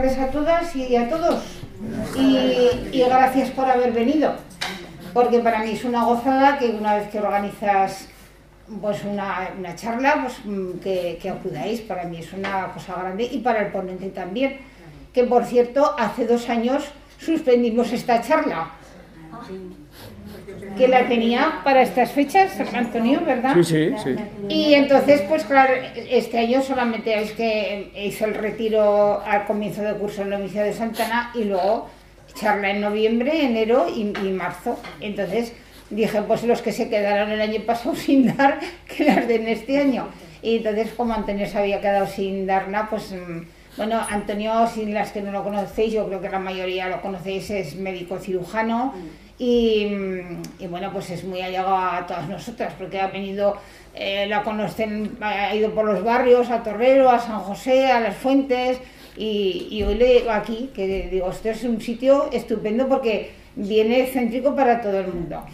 Gracias a todas y a todos. Y, gracias por haber venido. Porque para mí es una gozada que una vez que organizas pues una, charla, pues mm, que, que, acudáis. Para mí es una cosa grande y para el ponente también. Que por cierto, hace dos años suspendimos esta charla que la tenía para estas fechas, Antonio, ¿verdad? Sí, sí, sí. Y entonces, pues claro, este año solamente es que hizo el retiro al comienzo del curso en la Universidad de Santana y luego charla en noviembre, enero y, marzo. Entonces dije, pues los que se quedaron el año pasado sin dar, que las den este año. Y entonces, como Antonio se había quedado sin dar nada, pues mm, bueno, Antonio, sin las que no lo conocéis, yo creo que la mayoría lo conocéis, es médico cirujano. Y, bueno, pues es muy allegado a todas nosotras, porque ha venido, eh, la conocen, ha ido por los barrios, a Torrero, a San José, a Las Fuentes, y, hoy le digo aquí, que digo, esto es un sitio estupendo porque viene céntrico para todo el mundo.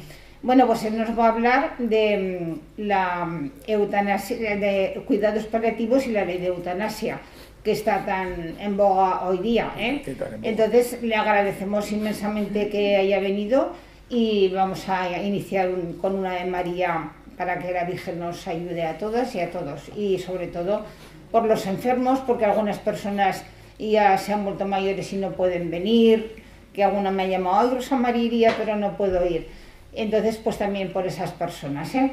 Bueno, pues él nos va a hablar de mm, la eutanasia, de cuidados paliativos y la ley de eutanasia que está tan en boga hoy día. ¿eh? Entonces le agradecemos inmensamente que haya venido y vamos a iniciar con una de María para que la Virgen nos ayude a todas y a todos y sobre todo por los enfermos porque algunas personas ya se han vuelto mayores y no pueden venir, que alguna me ha llamado, ay Rosa María pero no puedo ir. Entonces pues también por esas personas. ¿eh?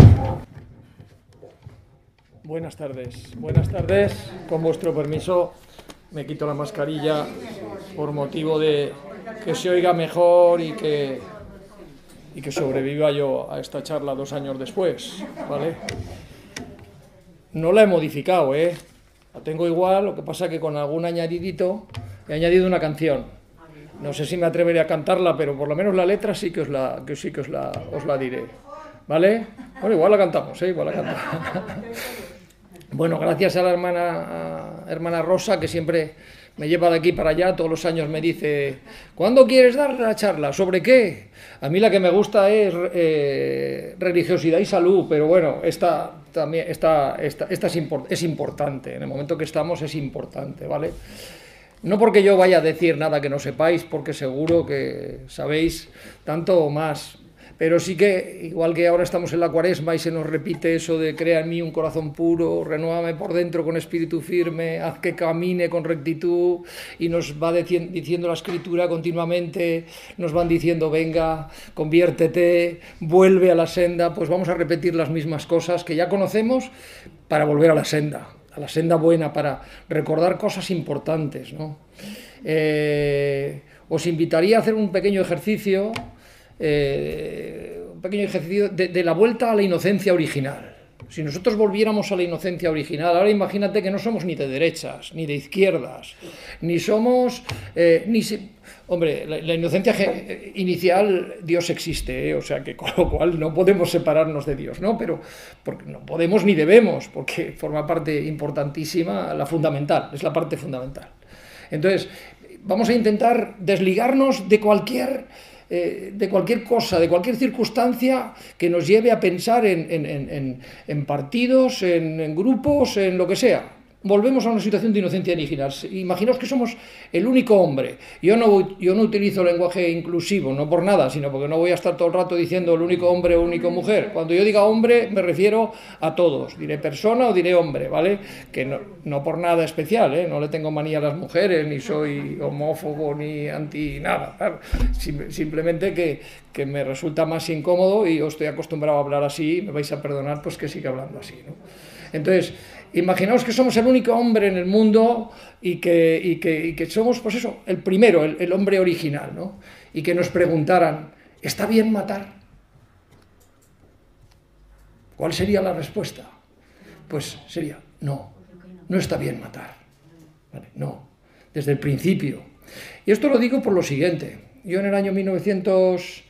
Buenas tardes, buenas tardes. Con vuestro permiso me quito la mascarilla por motivo de que se oiga mejor y que, y que sobreviva yo a esta charla dos años después, ¿vale? No la he modificado, ¿eh? La tengo igual, lo que pasa que con algún añadidito he añadido una canción. No sé si me atreveré a cantarla, pero por lo menos la letra sí que os la, que sí que os la, os la diré. ¿Vale? Bueno, igual la cantamos, ¿eh? Igual la cantamos. Bueno, gracias a la hermana, hermana Rosa, que siempre me lleva de aquí para allá, todos los años me dice, ¿cuándo quieres dar la charla? ¿Sobre qué? A mí la que me gusta es eh, religiosidad y salud, pero bueno, esta también esta, esta, esta es, es importante, en el momento que estamos es importante, ¿vale? No porque yo vaya a decir nada que no sepáis, porque seguro que sabéis tanto o más, pero sí que, igual que ahora estamos en la cuaresma y se nos repite eso de crea en mí un corazón puro, renuévame por dentro con espíritu firme, haz que camine con rectitud, y nos va diciendo la escritura continuamente, nos van diciendo, venga, conviértete, vuelve a la senda, pues vamos a repetir las mismas cosas que ya conocemos para volver a la senda, a la senda buena, para recordar cosas importantes. ¿no? Eh, os invitaría a hacer un pequeño ejercicio eh, un pequeño ejercicio de, la vuelta a la inocencia original. Si nosotros volviéramos a la inocencia original, ahora imagínate que no somos ni de derechas, ni de izquierdas, ni somos, eh, ni hombre, la, inocencia inicial, Dios existe, eh, o sea que con lo cual no podemos separarnos de Dios, ¿no? Pero porque no podemos ni debemos, porque forma parte importantísima, la fundamental, es la parte fundamental. Entonces, vamos a intentar desligarnos de cualquier eh, de cualquier cosa, de cualquier circunstancia que nos lleve a pensar en, en partidos, en grupos, en lo que sea volvemos a una situación de inocencia original. Imaginaos que somos el único hombre. Yo no, yo no utilizo lenguaje inclusivo, no por nada, sino porque no voy a estar todo el rato diciendo el único hombre o único mujer. Cuando yo diga hombre, me refiero a todos. Diré persona o diré hombre, ¿vale? Que no, no por nada especial, ¿eh? No le tengo manía a las mujeres, ni soy homófobo, ni anti nada. simplemente que, que me resulta más incómodo y os estoy acostumbrado a hablar así, me vais a perdonar, pues que siga hablando así, ¿no? Entonces, Imaginaos que somos el único hombre en el mundo y que, que, somos, pues eso, el primero, el, hombre original, ¿no? Y que nos preguntaran, ¿está bien matar? ¿Cuál sería la respuesta? Pues sería, no, no está bien matar. no, desde el principio. Y esto lo digo por lo siguiente. Yo en el año 1900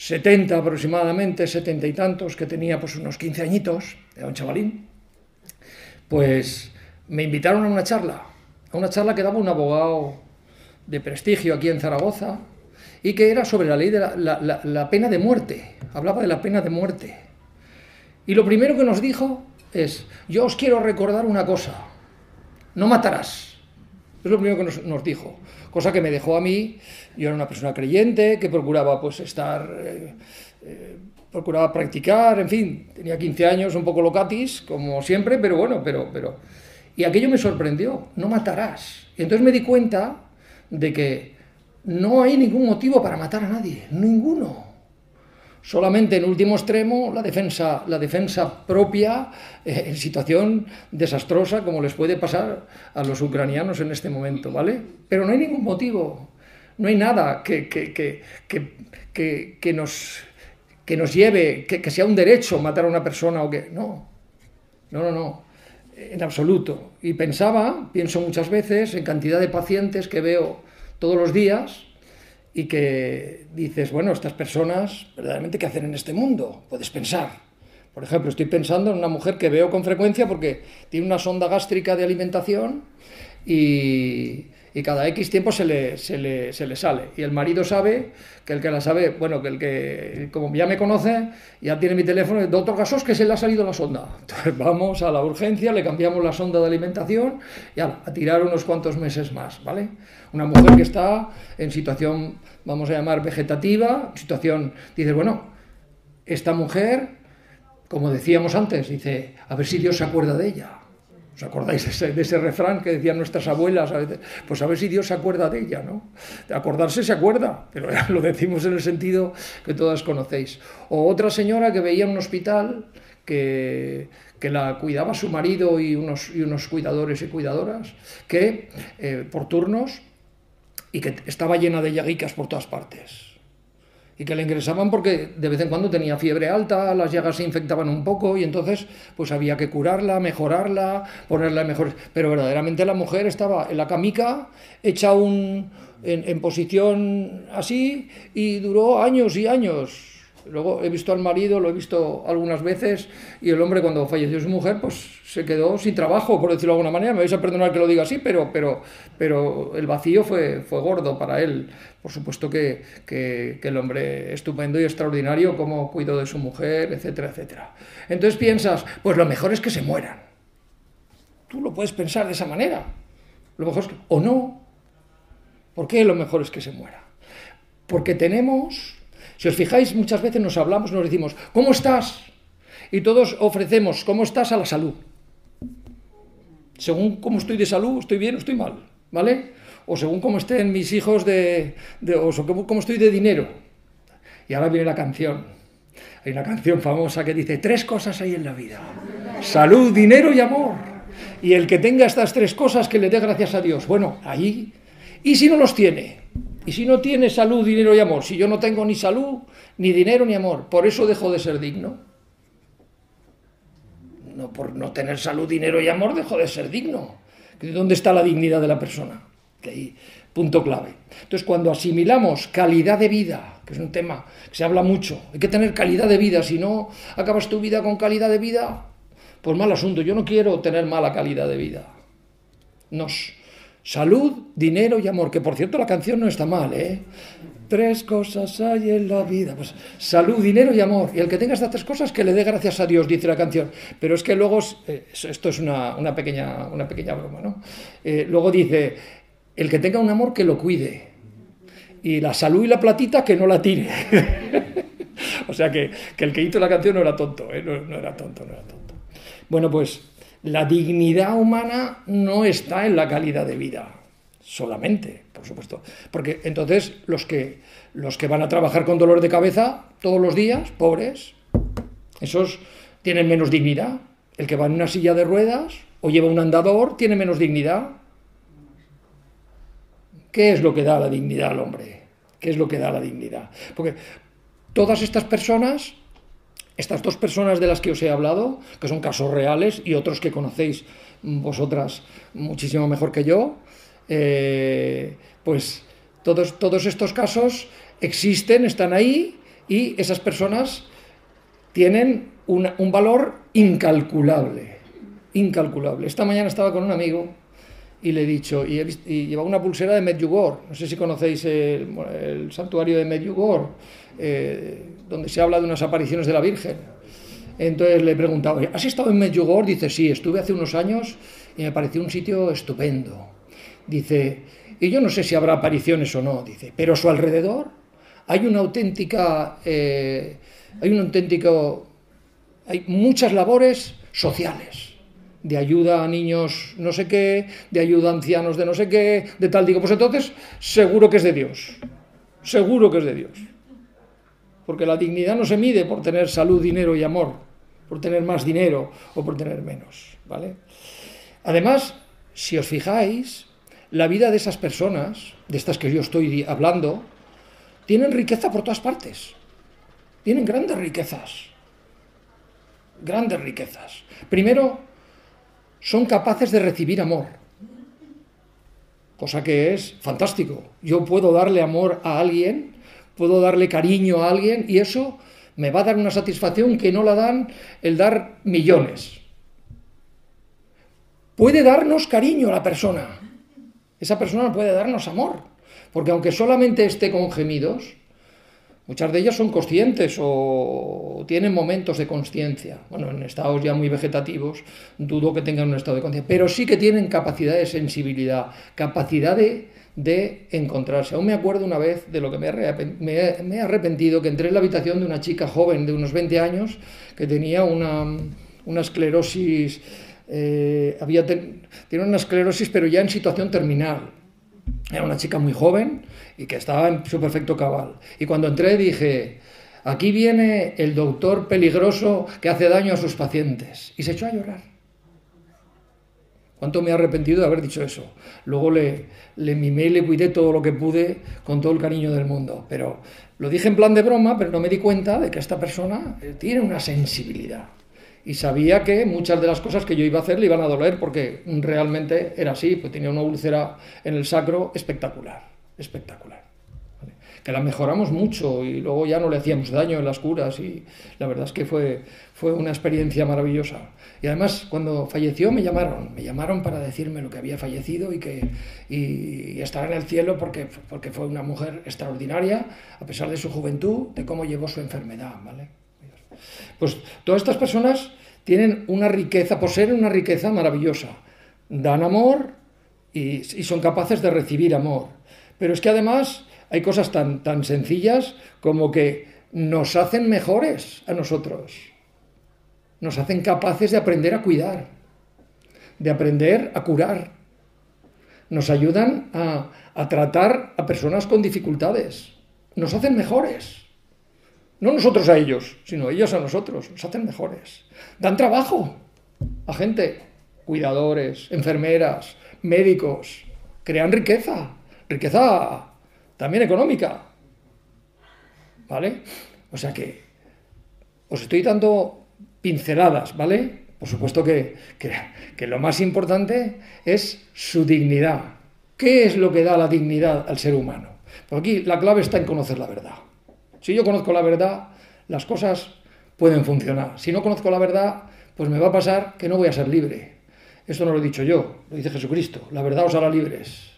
70 aproximadamente, 70 y tantos, que tenía pues unos 15 añitos, era un chavalín, pues me invitaron a una charla, a una charla que daba un abogado de prestigio aquí en Zaragoza y que era sobre la ley de la, pena de muerte, hablaba de la pena de muerte. Y lo primero que nos dijo es, yo os quiero recordar una cosa, no matarás. Es lo primero que nos, dijo, cosa que me dejó a mí, yo era una persona creyente, que procuraba pues estar, eh, eh, procuraba practicar, en fin, tenía 15 años, un poco locatis, como siempre, pero bueno, pero, pero... Y aquello me sorprendió, no matarás. Y entonces me di cuenta de que no hay ningún motivo para matar a nadie, ninguno. Solamente en último extremo la defensa, la defensa propia eh, en situación desastrosa como les puede pasar a los ucranianos en este momento, ¿vale? Pero no hay ningún motivo, no hay nada que, que, que, que nos, que nos lleve, que, sea un derecho matar a una persona o que... No, no, no, no, en absoluto. Y pensaba, pienso muchas veces, en cantidad de pacientes que veo todos los días, y que dices, bueno, estas personas, verdaderamente, ¿qué hacen en este mundo? Puedes pensar. Por ejemplo, estoy pensando en una mujer que veo con frecuencia porque tiene una sonda gástrica de alimentación y, y cada X tiempo se le, se, le, se le, sale. Y el marido sabe que el que la sabe, bueno, que el que, como ya me conoce, ya tiene mi teléfono, doctor Gasos, que se le ha salido la sonda. Entonces vamos a la urgencia, le cambiamos la sonda de alimentación y a, a tirar unos cuantos meses más, ¿vale? Una mujer que está en situación, vamos a llamar, vegetativa, situación, dices, bueno, esta mujer, como decíamos antes, dice, a ver si Dios se acuerda de ella ¿Os acordáis de ese, refrán que decían nuestras abuelas? Pues a ver si Dios se acuerda de ella, ¿no? Acordarse se acuerda, pero lo decimos en el sentido que todas conocéis. O otra señora que veía en un hospital que, que la cuidaba su marido y unos, y unos cuidadores y cuidadoras, que eh, por turnos, y que estaba llena de llaguicas por todas partes y que le ingresaban porque de vez en cuando tenía fiebre alta, las llagas se infectaban un poco y entonces pues había que curarla, mejorarla, ponerla mejor. Pero verdaderamente la mujer estaba en la camica, hecha un, en, en posición así y duró años y años Luego he visto al marido, lo he visto algunas veces, y el hombre cuando falleció su mujer, pues se quedó sin trabajo, por decirlo de alguna manera. Me vais a perdonar que lo diga así, pero, pero, pero el vacío fue, fue gordo para él. Por supuesto que, que, el hombre estupendo y extraordinario, como cuidó de su mujer, etcétera, etcétera. Entonces piensas, pues lo mejor es que se mueran. Tú lo puedes pensar de esa manera. Lo mejor es que, o no. ¿Por qué lo mejor es que se muera? Porque tenemos si os fijáis, muchas veces nos hablamos, nos decimos, ¿cómo estás? Y todos ofrecemos, ¿cómo estás a la salud? Según cómo estoy de salud, estoy bien o estoy mal, ¿vale? O según cómo estén mis hijos de, o cómo estoy de dinero. Y ahora viene la canción. Hay una canción famosa que dice, tres cosas hay en la vida. Salud, dinero y amor. Y el que tenga estas tres cosas, que le dé gracias a Dios. Bueno, ahí. ¿Y si no los tiene? Y si no tiene salud, dinero y amor, si yo no tengo ni salud, ni dinero, ni amor, por eso dejo de ser digno. No por no tener salud, dinero y amor, dejo de ser digno. ¿Dónde está la dignidad de la persona? Punto clave. Entonces, cuando asimilamos calidad de vida, que es un tema que se habla mucho, hay que tener calidad de vida, si no acabas tu vida con calidad de vida, pues mal asunto. Yo no quiero tener mala calidad de vida. Nos Salud, dinero y amor, que por cierto la canción no está mal, ¿eh? Tres cosas hay en la vida. Pues salud, dinero y amor. Y el que tenga estas tres cosas, que le dé gracias a Dios, dice la canción. Pero es que luego, eh, esto es una, pequeña, una pequeña broma, ¿no? Eh, luego dice, el que tenga un amor, que lo cuide. Y la salud y la platita, que no la tire. o sea que, el que hizo la canción no era tonto, ¿eh? no, no era tonto, no era tonto. Bueno, pues la dignidad humana no está en la calidad de vida solamente, por supuesto. Porque entonces los que, los que van a trabajar con dolor de cabeza todos los días, pobres, esos tienen menos dignidad. El que va en una silla de ruedas o lleva un andador tiene menos dignidad. ¿Qué es lo que da la dignidad al hombre? ¿Qué es lo que da la dignidad? Porque todas estas personas estas dos personas de las que os he hablado, que son casos reales y otros que conocéis vosotras muchísimo mejor que yo, eh, pues todos, todos estos casos existen, están ahí y esas personas tienen un valor incalculable, incalculable. Esta mañana estaba con un amigo y le he dicho, y, lleva una pulsera de Medjugorje, no sé si conocéis el, santuario de Medjugorje, eh, donde se habla de unas apariciones de la Virgen. Entonces le he preguntado, ¿has estado en Medjugorje? Dice, sí, estuve hace unos años y me pareció un sitio estupendo. Dice, y yo no sé si habrá apariciones o no, dice, pero a su alrededor hay una auténtica, eh, hay un auténtico, hay muchas labores sociales, de ayuda a niños no sé qué, de ayuda a ancianos de no sé qué, de tal, digo, pues entonces seguro que es de Dios, seguro que es de Dios. Porque la dignidad no se mide por tener salud, dinero y amor, por tener más dinero o por tener menos, ¿vale? Además, si os fijáis, la vida de esas personas, de estas que yo estoy hablando, tienen riqueza por todas partes. Tienen grandes riquezas. Grandes riquezas. Primero, son capaces de recibir amor. Cosa que es fantástico. Yo puedo darle amor a alguien, puedo darle cariño a alguien y eso me va a dar una satisfacción que no la dan el dar millones. Puede darnos cariño a la persona esa persona puede darnos amor, porque aunque solamente esté con gemidos, muchas de ellas son conscientes o tienen momentos de conciencia. Bueno, en estados ya muy vegetativos, dudo que tengan un estado de conciencia, pero sí que tienen capacidad de sensibilidad, capacidad de, encontrarse. Aún me acuerdo una vez de lo que me he, arrepentido, que entré en la habitación de una chica joven de unos 20 años que tenía una, esclerosis eh, había tiene una esclerosis, pero ya en situación terminal. Era una chica muy joven y que estaba en su perfecto cabal. Y cuando entré dije, aquí viene el doctor peligroso que hace daño a sus pacientes. Y se echó a llorar. ¿Cuánto me he arrepentido de haber dicho eso? Luego le, le mimé y le cuidé todo lo que pude con todo el cariño del mundo. Pero lo dije en plan de broma, pero no me di cuenta de que esta persona eh, tiene una sensibilidad y sabía que muchas de las cosas que yo iba a hacer le iban a doler porque realmente era así, pues tenía una úlcera en el sacro espectacular, espectacular. Que la mejoramos mucho y luego ya no le hacíamos daño en las curas y la verdad es que fue, fue una experiencia maravillosa. Y además cuando falleció me llamaron, me llamaron para decirme lo que había fallecido y que y, estar en el cielo porque, porque fue una mujer extraordinaria a pesar de su juventud, de cómo llevó su enfermedad, ¿vale? Pues todas estas personas tienen una riqueza, poseen una riqueza maravillosa. Dan amor y, son capaces de recibir amor. Pero es que además hay cosas tan, tan sencillas como que nos hacen mejores a nosotros. Nos hacen capaces de aprender a cuidar, de aprender a curar. Nos ayudan a, a tratar a personas con dificultades. Nos hacen mejores. No nosotros a ellos, sino ellos a nosotros. Nos hacen mejores. Dan trabajo a gente, cuidadores, enfermeras, médicos. Crean riqueza. Riqueza también económica. ¿Vale? O sea que os estoy dando pinceladas, ¿vale? Por supuesto que, que, lo más importante es su dignidad. ¿Qué es lo que da la dignidad al ser humano? Pues aquí la clave está en conocer la verdad. Si yo conozco la verdad, las cosas pueden funcionar. Si no conozco la verdad, pues me va a pasar que no voy a ser libre. Esto no lo he dicho yo, lo dice Jesucristo. La verdad os hará libres.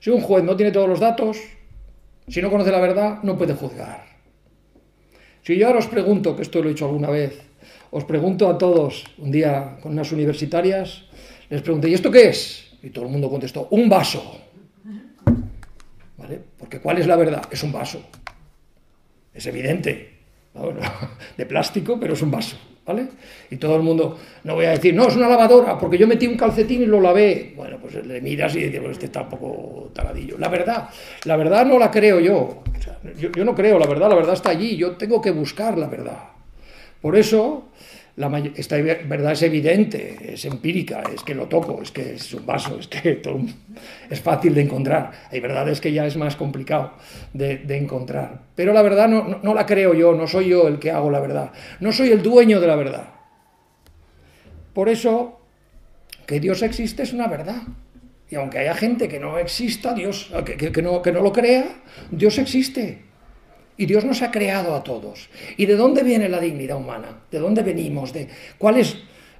Si un juez no tiene todos los datos, si no conoce la verdad, no puede juzgar. Si yo ahora os pregunto, que esto lo he hecho alguna vez, os pregunto a todos, un día con unas universitarias, les pregunté, ¿y esto qué es? Y todo el mundo contestó, un vaso. ¿Vale? Porque ¿cuál es la verdad? Es un vaso. Es evidente. de plástico, pero es un vaso. ¿Vale? Y todo el mundo, no voy a decir, no, es una lavadora, porque yo metí un calcetín y lo lavé. Bueno, pues le miras y dices, este está un poco taradillo. La verdad, la verdad no la creo yo. yo. Yo no creo, la verdad, la verdad está allí. Yo tengo que buscar la verdad. Por eso, esta verdad es evidente, es empírica, es que lo toco, es que es un vaso, es que es fácil de encontrar. Hay verdades que ya es más complicado de, encontrar. Pero la verdad no, no, la creo yo, no soy yo el que hago la verdad, no soy el dueño de la verdad. Por eso, que Dios existe es una verdad. Y aunque haya gente que no exista, Dios, que, que, no, que no lo crea, Dios existe. Y Dios nos ha creado a todos. ¿Y de dónde viene la dignidad humana? ¿De dónde venimos? ¿De cuál es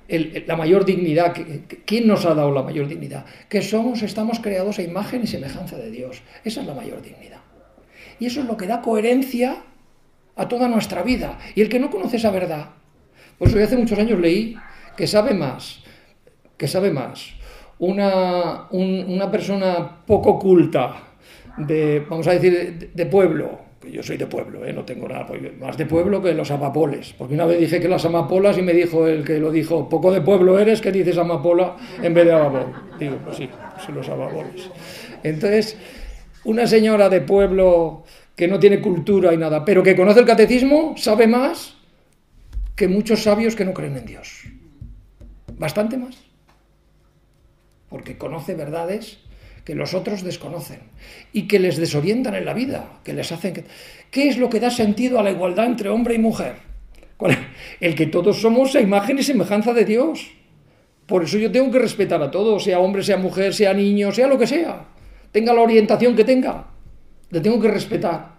la mayor dignidad? ¿Quién nos ha dado la mayor dignidad? Que somos, estamos creados a imagen y semejanza de Dios. Esa es la mayor dignidad. Y eso es lo que da coherencia a toda nuestra vida. Y el que no conoce esa verdad, por eso yo hace muchos años leí que sabe más, que sabe más una, una persona poco culta, de, vamos a decir, de, pueblo, que yo soy de pueblo, ¿eh? no tengo nada, más de pueblo que los amapoles, porque una vez dije que las amapolas y me dijo el que lo dijo, poco de pueblo eres que dices amapola en vez de amapol. Digo, pues sí, son los amapoles. Entonces, una señora de pueblo que no tiene cultura y nada, pero que conoce el catecismo, sabe más que muchos sabios que no creen en Dios. Bastante más. Porque conoce verdades que los otros desconocen y que les desorientan en la vida, que les hacen... ¿Qué es lo que da sentido a la igualdad entre hombre y mujer? El que todos somos a imagen y semejanza de Dios. Por eso yo tengo que respetar a todos, sea hombre, sea mujer, sea niño, sea lo que sea. Tenga la orientación que tenga. Le tengo que respetar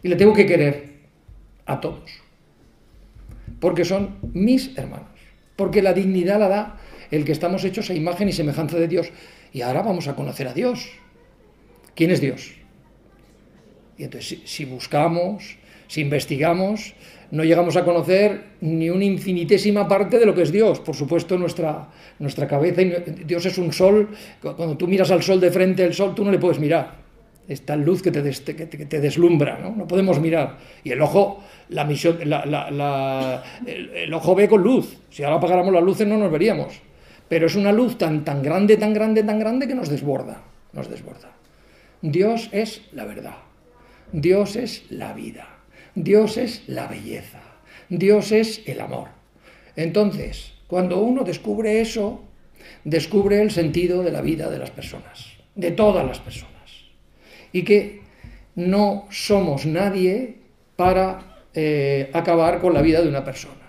y le tengo que querer a todos. Porque son mis hermanos. Porque la dignidad la da el que estamos hechos a imagen y semejanza de Dios. Y ahora vamos a conocer a Dios. ¿Quién es Dios? Y entonces, si, buscamos, si investigamos, no llegamos a conocer ni una infinitésima parte de lo que es Dios. Por supuesto, nuestra, nuestra cabeza, Dios es un sol, cuando tú miras al sol de frente, el sol tú no le puedes mirar esta luz que te, que te, deslumbra, ¿no? no podemos mirar. Y el ojo, la misión, el, ojo ve con luz. Si ahora apagáramos las luces no nos veríamos. Pero es una luz tan, tan grande, tan grande, tan grande que nos desborda, nos desborda. Dios es la verdad. Dios es la vida. Dios es la belleza. Dios es el amor. Entonces, cuando uno descubre eso, descubre el sentido de la vida de las personas, de todas las personas y que no somos nadie para eh, acabar con la vida de una persona.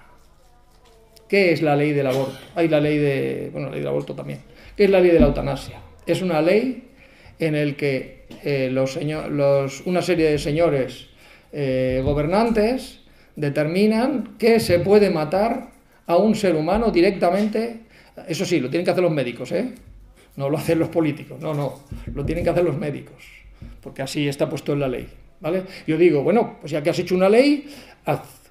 ¿Qué es la ley del aborto? Hay la ley de, bueno, la ley del aborto también. ¿Qué es la ley de la eutanasia? Es una ley en el que eh, los una serie de señores eh, gobernantes determinan que se puede matar a un ser humano directamente. Eso sí, lo tienen que hacer los médicos, ¿eh? No lo hacen los políticos, no, no, lo tienen que hacer los médicos porque así está puesto en la ley. ¿vale? Yo digo, bueno, pues ya que has hecho una ley,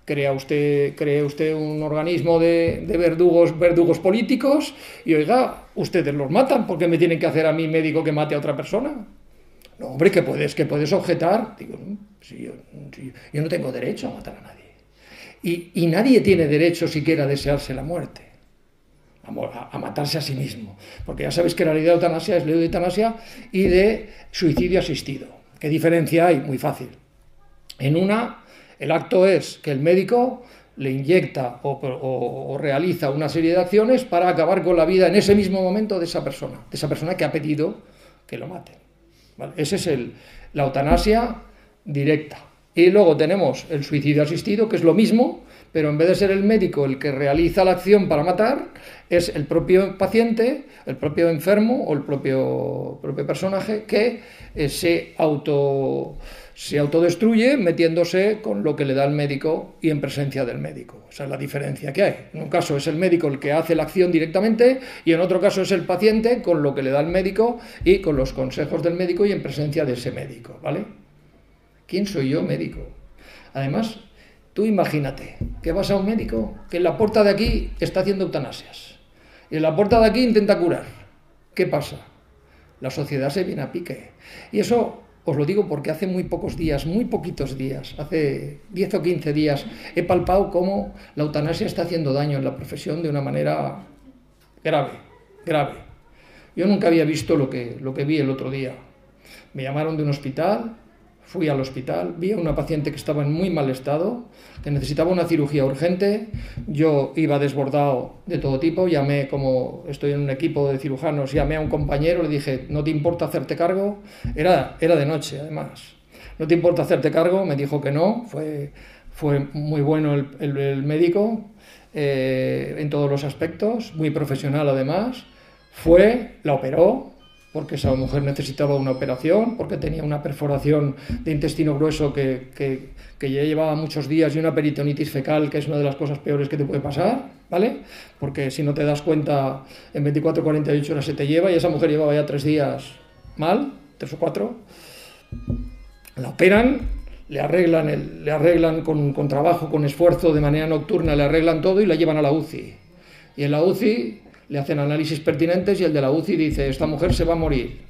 crea usted, cree usted un organismo de, verdugos, verdugos políticos y oiga, ustedes los matan, porque me tienen que hacer a mí médico que mate a otra persona? No, hombre, que puedes, que puedes objetar. Digo, yo, yo, no tengo derecho a matar a nadie. Y, y nadie tiene derecho siquiera a desearse la muerte a, matarse a sí mismo. Porque ya sabéis que la ley de eutanasia es ley de eutanasia y de suicidio asistido. ¿Qué diferencia hay? Muy fácil. En una, el acto es que el médico le inyecta o, realiza una serie de acciones para acabar con la vida en ese mismo momento de esa persona, de esa persona que ha pedido que lo mate. Ese es el, la eutanasia directa. Y luego tenemos el suicidio asistido, que es lo mismo, pero en vez de ser el médico el que realiza la acción para matar, es el propio paciente, el propio enfermo o el propio, propio personaje que eh, se, auto, se autodestruye metiéndose con lo que le da el médico y en presencia del médico. Esa es la diferencia que hay. En un caso es el médico el que hace la acción directamente y en otro caso es el paciente con lo que le da el médico y con los consejos del médico y en presencia de ese médico. ¿Vale? ¿Quién soy yo, médico? Además, Tú imagínate que vas a un médico que en la puerta de aquí está haciendo eutanasias y en la puerta de aquí intenta curar. ¿Qué pasa? La sociedad se viene a pique. Y eso os lo digo porque hace muy pocos días, muy poquitos días, hace 10 o 15 días, he palpado cómo la eutanasia está haciendo daño en la profesión de una manera grave, grave. Yo nunca había visto lo que, lo que vi el otro día. Me llamaron de un hospital Fui al hospital, vi a una paciente que estaba en muy mal estado, que necesitaba una cirugía urgente. Yo iba desbordado de todo tipo, llamé, como estoy en un equipo de cirujanos, llamé a un compañero, le dije, ¿no te importa hacerte cargo? Era, era de noche, además. ¿No te importa hacerte cargo? Me dijo que no, fue, fue muy bueno el, médico eh, en todos los aspectos, muy profesional además. Fue, la operó, porque esa mujer necesitaba una operación, porque tenía una perforación de intestino grueso que, que, ya llevaba muchos días y una peritonitis fecal, que es una de las cosas peores que te puede pasar, ¿vale? Porque si no te das cuenta, en 24 48 horas se te lleva y esa mujer llevaba ya tres días mal, tres o cuatro. La operan, le arreglan, el, le arreglan con, con trabajo, con esfuerzo, de manera nocturna, le arreglan todo y la llevan a la UCI. Y en la UCI le hacen análisis pertinentes y el de la UCI dice, esta mujer se va a morir.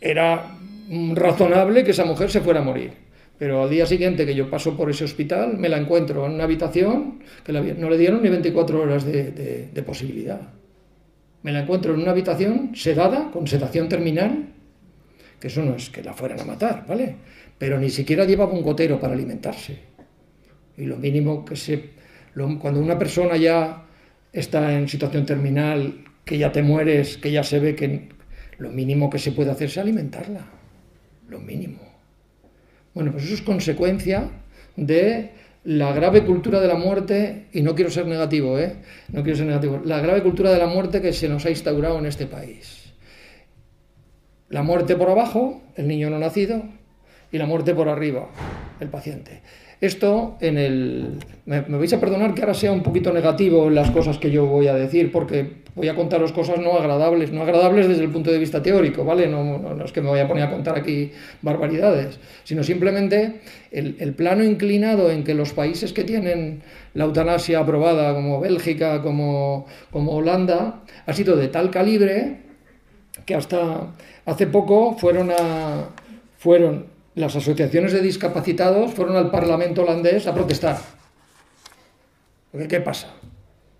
Era razonable que esa mujer se fuera a morir. Pero al día siguiente que yo paso por ese hospital, me la encuentro en una habitación que no le dieron ni 24 horas de, posibilidad. Me la encuentro en una habitación sedada, con sedación terminal, que eso no es que la fueran a matar, ¿vale? Pero ni siquiera llevaba un gotero para alimentarse. Y lo mínimo que se... cuando una persona ya está en situación terminal, que ya te mueres, que ya se ve que lo mínimo que se puede hacer es alimentarla. Lo mínimo. Bueno, pues eso es consecuencia de la grave cultura de la muerte, y no quiero ser negativo, ¿eh? No quiero ser negativo. La grave cultura de la muerte que se nos ha instaurado en este país. La muerte por abajo, el niño no nacido, y la muerte por arriba, el paciente. Esto en el... Me, vais a perdonar que ahora sea un poquito negativo en las cosas que yo voy a decir, porque voy a contaros cosas no agradables, no agradables desde el punto de vista teórico, ¿vale? No, es que me vaya a poner a contar aquí barbaridades, sino simplemente el, el, plano inclinado en que los países que tienen la eutanasia aprobada, como Bélgica, como, como Holanda, ha sido de tal calibre que hasta hace poco fueron a... Fueron las asociaciones de discapacitados fueron al Parlamento holandés a protestar. ¿qué pasa?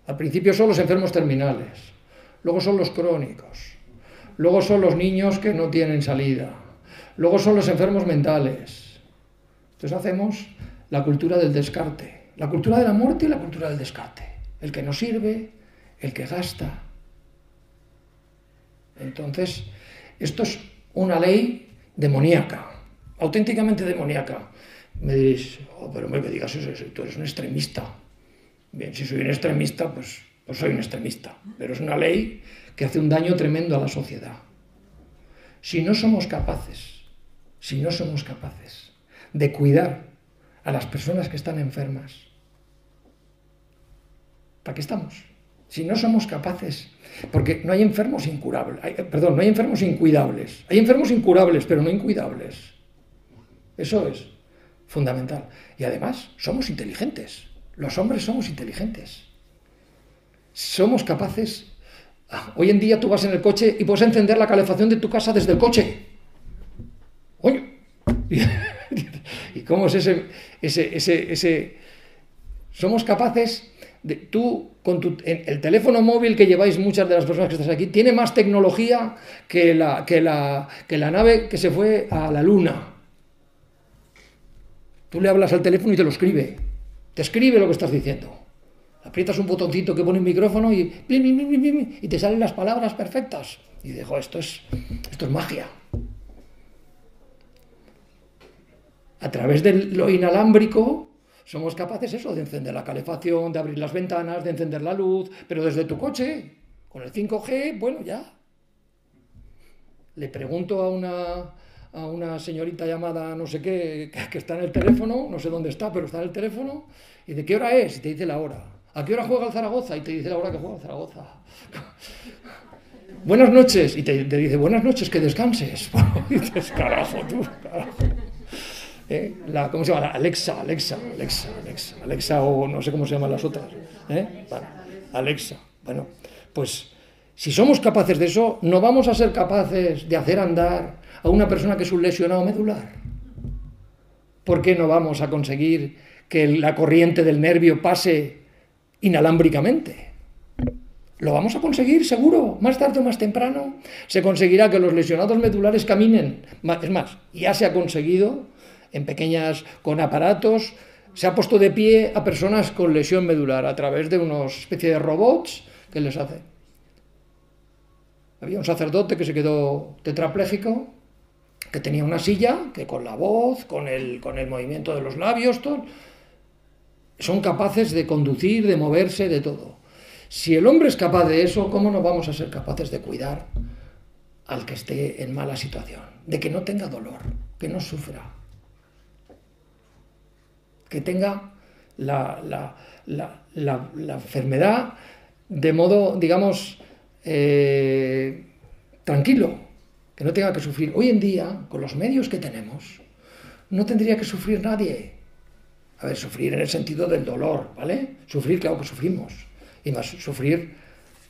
Al principio son los enfermos terminales, luego son los crónicos, luego son los niños que no tienen salida, luego son los enfermos mentales. Entonces hacemos la cultura del descarte, la cultura de la muerte y la cultura del descarte. El que no sirve, el que gasta. Entonces, esto es una ley demoníaca auténticamente demoníaca. Me diréis, oh, pero me digas eso, tú eres un extremista. Bien, si soy un extremista, pues, pues soy un extremista. Pero es una ley que hace un daño tremendo a la sociedad. Si no somos capaces, si no somos capaces de cuidar a las personas que están enfermas, ¿para qué estamos? Si no somos capaces, porque no hay enfermos incurables, perdón, no hay enfermos incuidables, hay enfermos incurables, pero no incuidables. Eso es fundamental. Y además, somos inteligentes. Los hombres somos inteligentes. Somos capaces... Ah, hoy en día tú vas en el coche y puedes encender la calefacción de tu casa desde el coche. Oye. ¿Y cómo es ese, ese, ese, ese... Somos capaces de... Tú, con tu, el teléfono móvil que lleváis muchas de las personas que estás aquí, tiene más tecnología que la, que la, que la nave que se fue a la luna. Tú le hablas al teléfono y te lo escribe. Te escribe lo que estás diciendo. Aprietas un botoncito que pone un micrófono y, y te salen las palabras perfectas. Y digo, esto es, esto es magia. A través de lo inalámbrico somos capaces eso, de encender la calefacción, de abrir las ventanas, de encender la luz, pero desde tu coche, con el 5G, bueno, ya. Le pregunto a una, a una señorita llamada no sé qué, que está en el teléfono, no sé dónde está, pero está en el teléfono, y de qué hora es, y te dice la hora. ¿A qué hora juega el Zaragoza? Y te dice la hora que juega el Zaragoza. buenas noches, y te, dice buenas noches, que descanses. y dices, carajo, tú, carajo. ¿Eh? La, ¿Cómo se llama? Alexa, Alexa, Alexa, Alexa, Alexa, o no sé cómo se llaman las otras. ¿Eh? Alexa. Bueno, pues si somos capaces de eso, no vamos a ser capaces de hacer andar a una persona que es un lesionado medular? ¿Por qué no vamos a conseguir que la corriente del nervio pase inalámbricamente? Lo vamos a conseguir, seguro, más tarde o más temprano. Se conseguirá que los lesionados medulares caminen. Es más, ya se ha conseguido en pequeñas, con aparatos, se ha puesto de pie a personas con lesión medular a través de unos especie de robots que les hacen. Había un sacerdote que se quedó tetrapléjico que tenía una silla que con la voz, con el, con el movimiento de los labios, son capaces de conducir, de moverse, de todo. Si el hombre es capaz de eso, ¿cómo no vamos a ser capaces de cuidar al que esté en mala situación? De que no tenga dolor, que no sufra, que tenga la, enfermedad de modo, digamos, eh, tranquilo, que no tenga que sufrir. Hoy en día, con los medios que tenemos, no tendría que sufrir nadie. A ver, sufrir en el sentido del dolor, ¿vale? Sufrir, claro que sufrimos. Y más sufrir,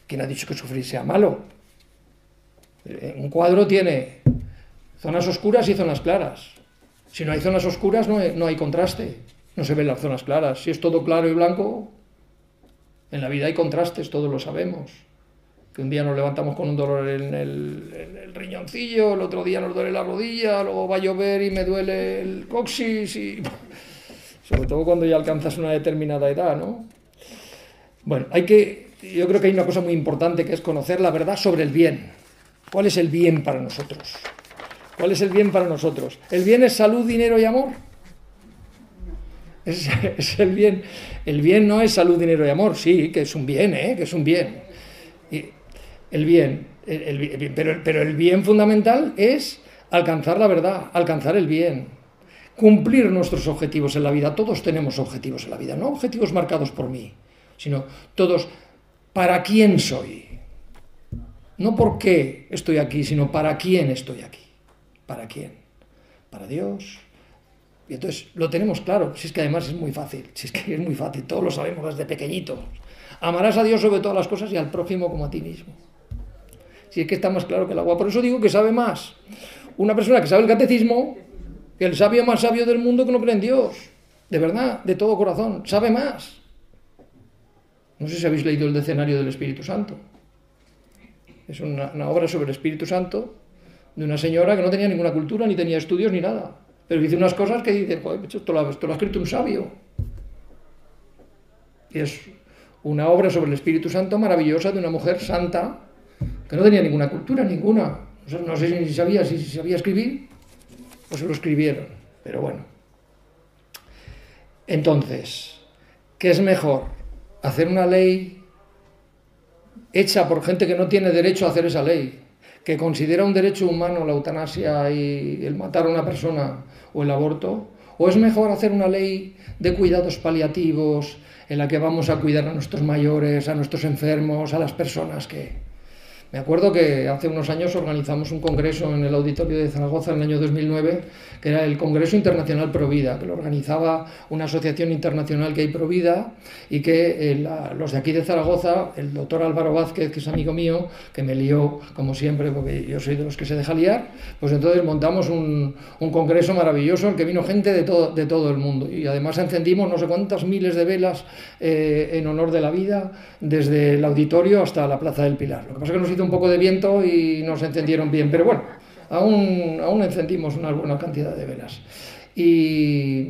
¿quién ha dicho que sufrir sea malo? Eh, un cuadro tiene zonas oscuras y zonas claras. Si no hay zonas oscuras, no hay, no hay contraste. No se ven las zonas claras. Si es todo claro y blanco, en la vida hay contrastes, todos lo sabemos que un día nos levantamos con un dolor en el, riñoncillo, el otro día nos duele la rodilla, luego va a llover y me duele el coxis y sobre todo cuando ya alcanzas una determinada edad, ¿no? Bueno, hay que, yo creo que hay una cosa muy importante que es conocer la verdad sobre el bien. ¿Cuál es el bien para nosotros? ¿Cuál es el bien para nosotros? ¿El bien es salud, dinero y amor? Es, es el bien. El bien no es salud, dinero y amor, sí, que es un bien, ¿eh? que es un bien. El bien. pero, pero el bien fundamental es alcanzar la verdad, alcanzar el bien, cumplir nuestros objetivos en la vida. Todos tenemos objetivos en la vida, no objetivos marcados por mí, sino todos para quién soy. No por qué estoy aquí, sino para quién estoy aquí. ¿Para quién? Para Dios. Y entonces lo tenemos claro, si es que además es muy fácil, si es que es muy fácil, todos lo sabemos desde pequeñitos. Amarás a Dios sobre todas las cosas y al prójimo como a ti mismo si es que está más claro que el agua. Por eso digo que sabe más una persona que sabe el catecismo que el sabio más sabio del mundo que no cree en Dios. De verdad, de todo corazón, sabe más. No sé si habéis leído el decenario del Espíritu Santo. Es una, obra sobre el Espíritu Santo de una señora que no tenía ninguna cultura, ni tenía estudios, ni nada. Pero dice unas cosas que dice, esto lo, esto lo ha escrito un sabio. Y es una obra sobre el Espíritu Santo maravillosa de una mujer santa que no tenía ninguna cultura, ninguna. No sé si sabía, si sabía escribir o se lo escribieron, pero bueno. Entonces, ¿qué es mejor? ¿Hacer una ley hecha por gente que no tiene derecho a hacer esa ley? que considera un derecho humano la eutanasia y el matar a una persona o el aborto? ¿O es mejor hacer una ley de cuidados paliativos en la que vamos a cuidar a nuestros mayores, a nuestros enfermos, a las personas que, me acuerdo que hace unos años organizamos un congreso en el auditorio de Zaragoza en el año 2009, que era el Congreso Internacional Provida, que lo organizaba una asociación internacional que hay Provida y que eh, los de aquí de Zaragoza, el doctor Álvaro Vázquez, que es amigo mío, que me lió como siempre, porque yo soy de los que se deja liar, pues entonces montamos un, congreso maravilloso en que vino gente de todo, de todo el mundo y además encendimos no sé cuántas miles de velas eh, en honor de la vida desde el auditorio hasta la Plaza del Pilar. Lo que pasa es que nos hizo un poco de viento y nos encendieron bien, pero bueno, aún, aún encendimos una buena cantidad de velas. Y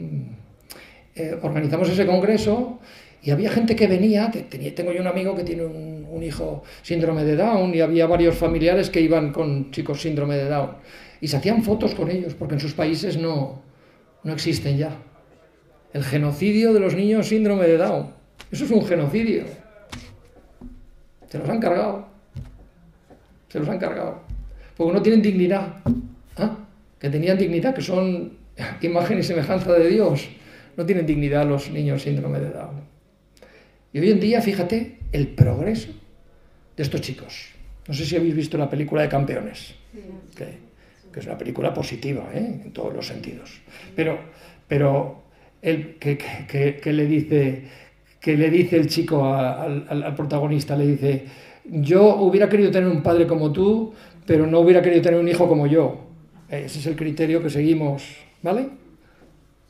eh, organizamos ese congreso y había gente que venía, tenía, tengo yo un amigo que tiene un, un, hijo síndrome de Down y había varios familiares que iban con chicos síndrome de Down y se hacían fotos con ellos porque en sus países no, no existen ya. El genocidio de los niños síndrome de Down. Eso es un genocidio. Se los han cargado. Se los han cargado. Porque no tienen dignidad. ¿ah? Que tenían dignidad, que son imagen y semejanza de Dios. No tienen dignidad los niños síndrome de Down. Y hoy en día, fíjate, el progreso de estos chicos. No sé si habéis visto la película de Campeones, que, es una película positiva ¿eh? en todos los sentidos. Pero, pero el, que, le dice, que le dice el chico al, al protagonista, le dice, yo hubiera querido tener un padre como tú, pero no hubiera querido tener un hijo como yo. Ese es el criterio que seguimos, ¿vale?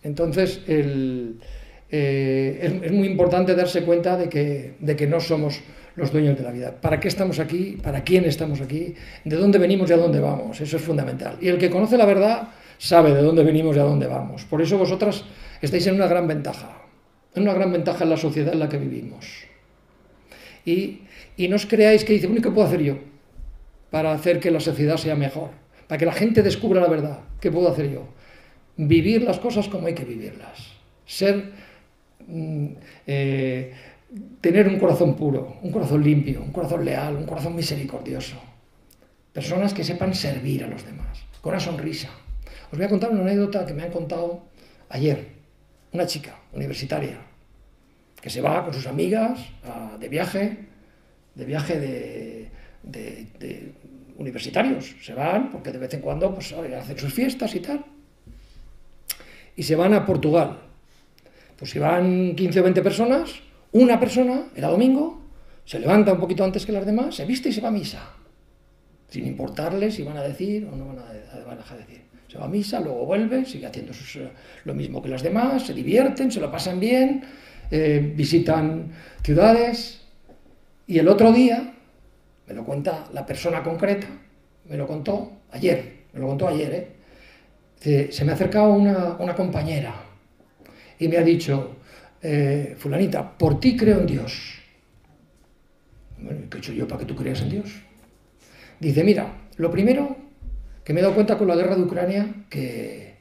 Entonces, eh, es, muy importante darse cuenta de que, de que no somos los dueños de la vida. ¿Para qué estamos aquí? ¿Para quién estamos aquí? ¿De dónde venimos y a dónde vamos? Eso es fundamental. Y el que conoce la verdad sabe de dónde venimos y a dónde vamos. Por eso vosotras estáis en una gran ventaja, en una gran ventaja en la sociedad en la que vivimos. Y y no os creáis que dice, bueno, ¿qué puedo hacer yo para hacer que la sociedad sea mejor? Para que la gente descubra la verdad. ¿Qué puedo hacer yo? Vivir las cosas como hay que vivirlas. Ser, mm, eh, tener un corazón puro, un corazón limpio, un corazón leal, un corazón misericordioso. Personas que sepan servir a los demás, con una sonrisa. Os voy a contar una anécdota que me han contado ayer. Una chica universitaria que se va con sus amigas de viaje, de viaje de, universitarios. Se van porque de vez en cuando pues, hacen sus fiestas y tal. Y se van a Portugal. Pues si van 15 o 20 personas, una persona, era domingo, se levanta un poquito antes que las demás, se viste y se va a misa. Sin importarle si van a decir o no van a, dejar de decir. Se va a misa, luego vuelve, sigue haciendo eh, lo mismo que las demás, se divierten, se lo pasan bien, eh, visitan ciudades. Y el otro día, me lo cuenta la persona concreta, me lo contó ayer, me lo contó ayer, ¿eh? se me ha acercado una, compañera y me ha dicho, eh, fulanita, por ti creo en Dios. Bueno, ¿qué he hecho yo para que tú creas en Dios? Dice, mira, lo primero que me he dado cuenta con la guerra de Ucrania, que,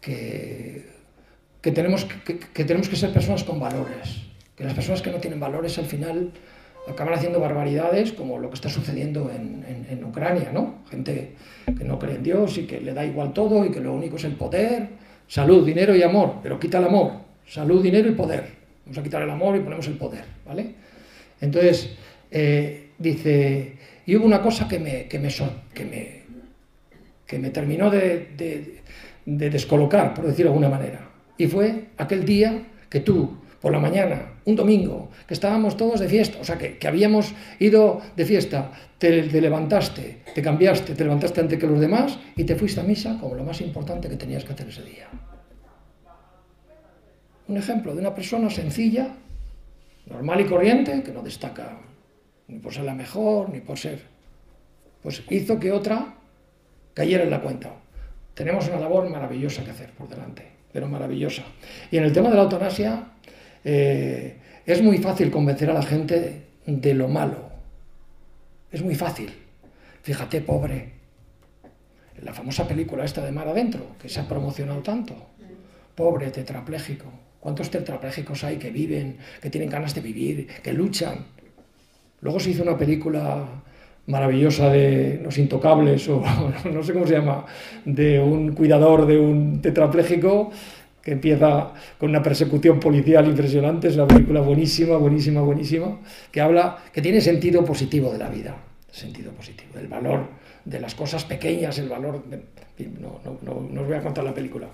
que, tenemos, que, tenemos que ser personas con valores, que las personas que no tienen valores al final acaban haciendo barbaridades como lo que está sucediendo en, Ucrania, ¿no? Gente que no cree en Dios y que le da igual todo y que lo único es el poder, salud, dinero y amor, pero quita el amor, salud, dinero y poder. Vamos a quitar el amor y ponemos el poder, ¿vale? Entonces, eh, dice, y hubo una cosa que me, que me, que me, que me terminó de, de, descolocar, por decirlo de alguna manera. Y fue aquel día que tú, por la mañana, un domingo, que estábamos todos de fiesta, o sea, que, que habíamos ido de fiesta, te, te, levantaste, te cambiaste, te levantaste antes que los demás y te fuiste a misa como lo más importante que tenías que hacer ese día un ejemplo de una persona sencilla, normal y corriente, que no destaca ni por ser la mejor, ni por ser... Pues hizo que otra cayera en la cuenta. Tenemos una labor maravillosa que hacer por delante, pero maravillosa. Y en el tema de la eutanasia, eh, es muy fácil convencer a la gente de lo malo. Es muy fácil. Fíjate, pobre. La famosa película esta de Mar Adentro, que se ha promocionado tanto. Pobre tetrapléjico ¿Cuántos tetraplégicos hay que viven, que tienen ganas de vivir, que luchan? Luego se hizo una película maravillosa de Los Intocables, o no sé cómo se llama, de un cuidador de un tetrapléjico que empieza con una persecución policial impresionante, es una película buenísima, buenísima, buenísima, que habla, que tiene sentido positivo de la vida, sentido positivo, del valor de las cosas pequeñas, el valor, no, no, no, no os voy a contar la película,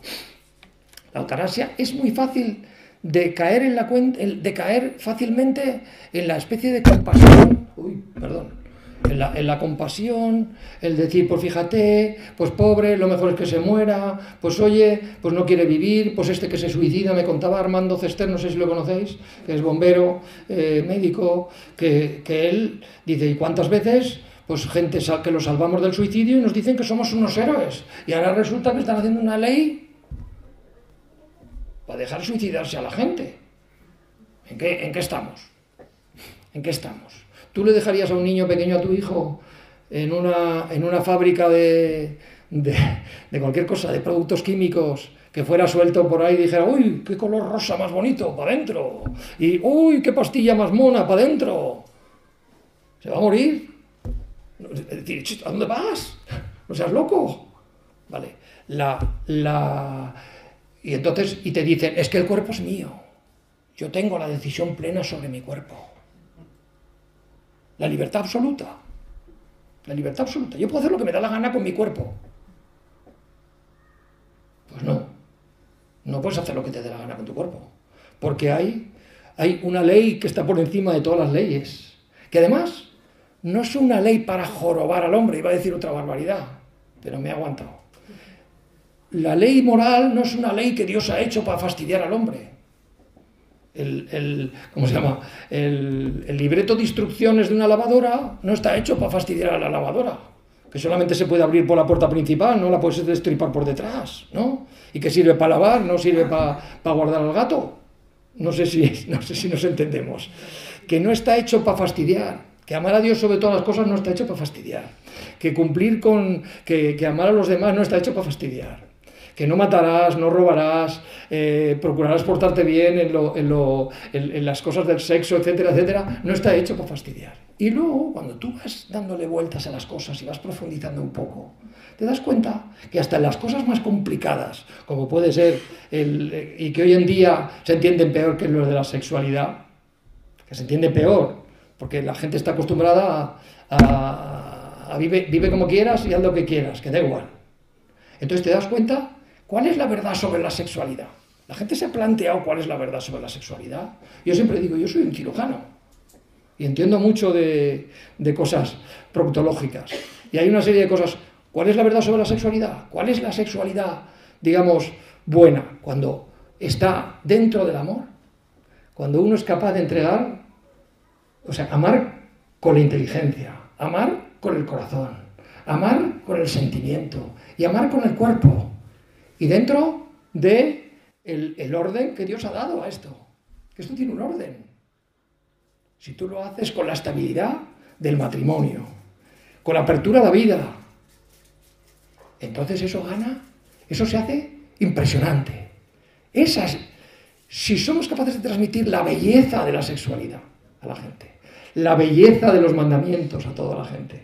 la eutanasia es muy fácil de caer en la de caer fácilmente en la especie de compasión, uy, perdón, en la, en la, compasión, el decir, pues fíjate, pues pobre, lo mejor es que se muera, pues oye, pues no quiere vivir, pues este que se suicida, me contaba Armando Cester, no sé si lo conocéis, que es bombero, eh, médico, que, que él dice, ¿y cuántas veces? Pues gente que lo salvamos del suicidio y nos dicen que somos unos héroes. Y ahora resulta que están haciendo una ley para dejar suicidarse a la gente. ¿En qué, ¿En qué estamos? ¿En qué estamos? ¿Tú le dejarías a un niño pequeño a tu hijo en una, en una fábrica de, de, cualquier cosa, de productos químicos, que fuera suelto por ahí y dijera, uy, qué color rosa más bonito, para adentro, y uy, qué pastilla más mona, para adentro? ¿Se va a morir? ¿a dónde vas? No seas loco. Vale, la, la, y entonces, y te dicen, es que el cuerpo es mío. Yo tengo la decisión plena sobre mi cuerpo. La libertad absoluta. La libertad absoluta. Yo puedo hacer lo que me da la gana con mi cuerpo. Pues no. No puedes hacer lo que te dé la gana con tu cuerpo. Porque hay, hay una ley que está por encima de todas las leyes. Que además no es una ley para jorobar al hombre. Iba a decir otra barbaridad. Pero me he aguantado la ley moral no es una ley que Dios ha hecho para fastidiar al hombre. El, ¿cómo se llama? El, libreto de instrucciones de una lavadora no está hecho para fastidiar a la lavadora, que solamente se puede abrir por la puerta principal, no la puedes destripar por detrás, ¿no? Y que sirve para lavar, no sirve para, para guardar al gato. No sé, si, no sé si nos entendemos. Que no está hecho para fastidiar, que amar a Dios sobre todas las cosas no está hecho para fastidiar, que cumplir con, que, que amar a los demás no está hecho para fastidiar que no matarás, no robarás, eh, procurarás portarte bien en, lo, en, lo, en, las cosas del sexo, etcétera, etcétera, no está hecho para fastidiar. Y luego, cuando tú vas dándole vueltas a las cosas y vas profundizando un poco, te das cuenta que hasta en las cosas más complicadas, como puede ser, el, y que hoy en día se entienden peor que lo de la sexualidad, que se entiende peor, porque la gente está acostumbrada a, a, vive, vive como quieras y haz lo que quieras, que da igual. Entonces te das cuenta cuál es la verdad sobre la sexualidad. La gente se ha planteado cuál es la verdad sobre la sexualidad. Yo siempre digo, yo soy un cirujano y entiendo mucho de, de cosas proctológicas. Y hay una serie de cosas. ¿Cuál es la verdad sobre la sexualidad? ¿Cuál es la sexualidad, digamos, buena? Cuando está dentro del amor. Cuando uno es capaz de entregar, o sea, amar con la inteligencia, amar con el corazón, amar con el sentimiento y amar con el cuerpo. Y dentro de el, orden que Dios ha dado a esto. Que esto tiene un orden. Si tú lo haces con la estabilidad del matrimonio, con la apertura de la vida, entonces eso gana, eso se hace impresionante. Esas si somos capaces de transmitir la belleza de la sexualidad a la gente, la belleza de los mandamientos a toda la gente,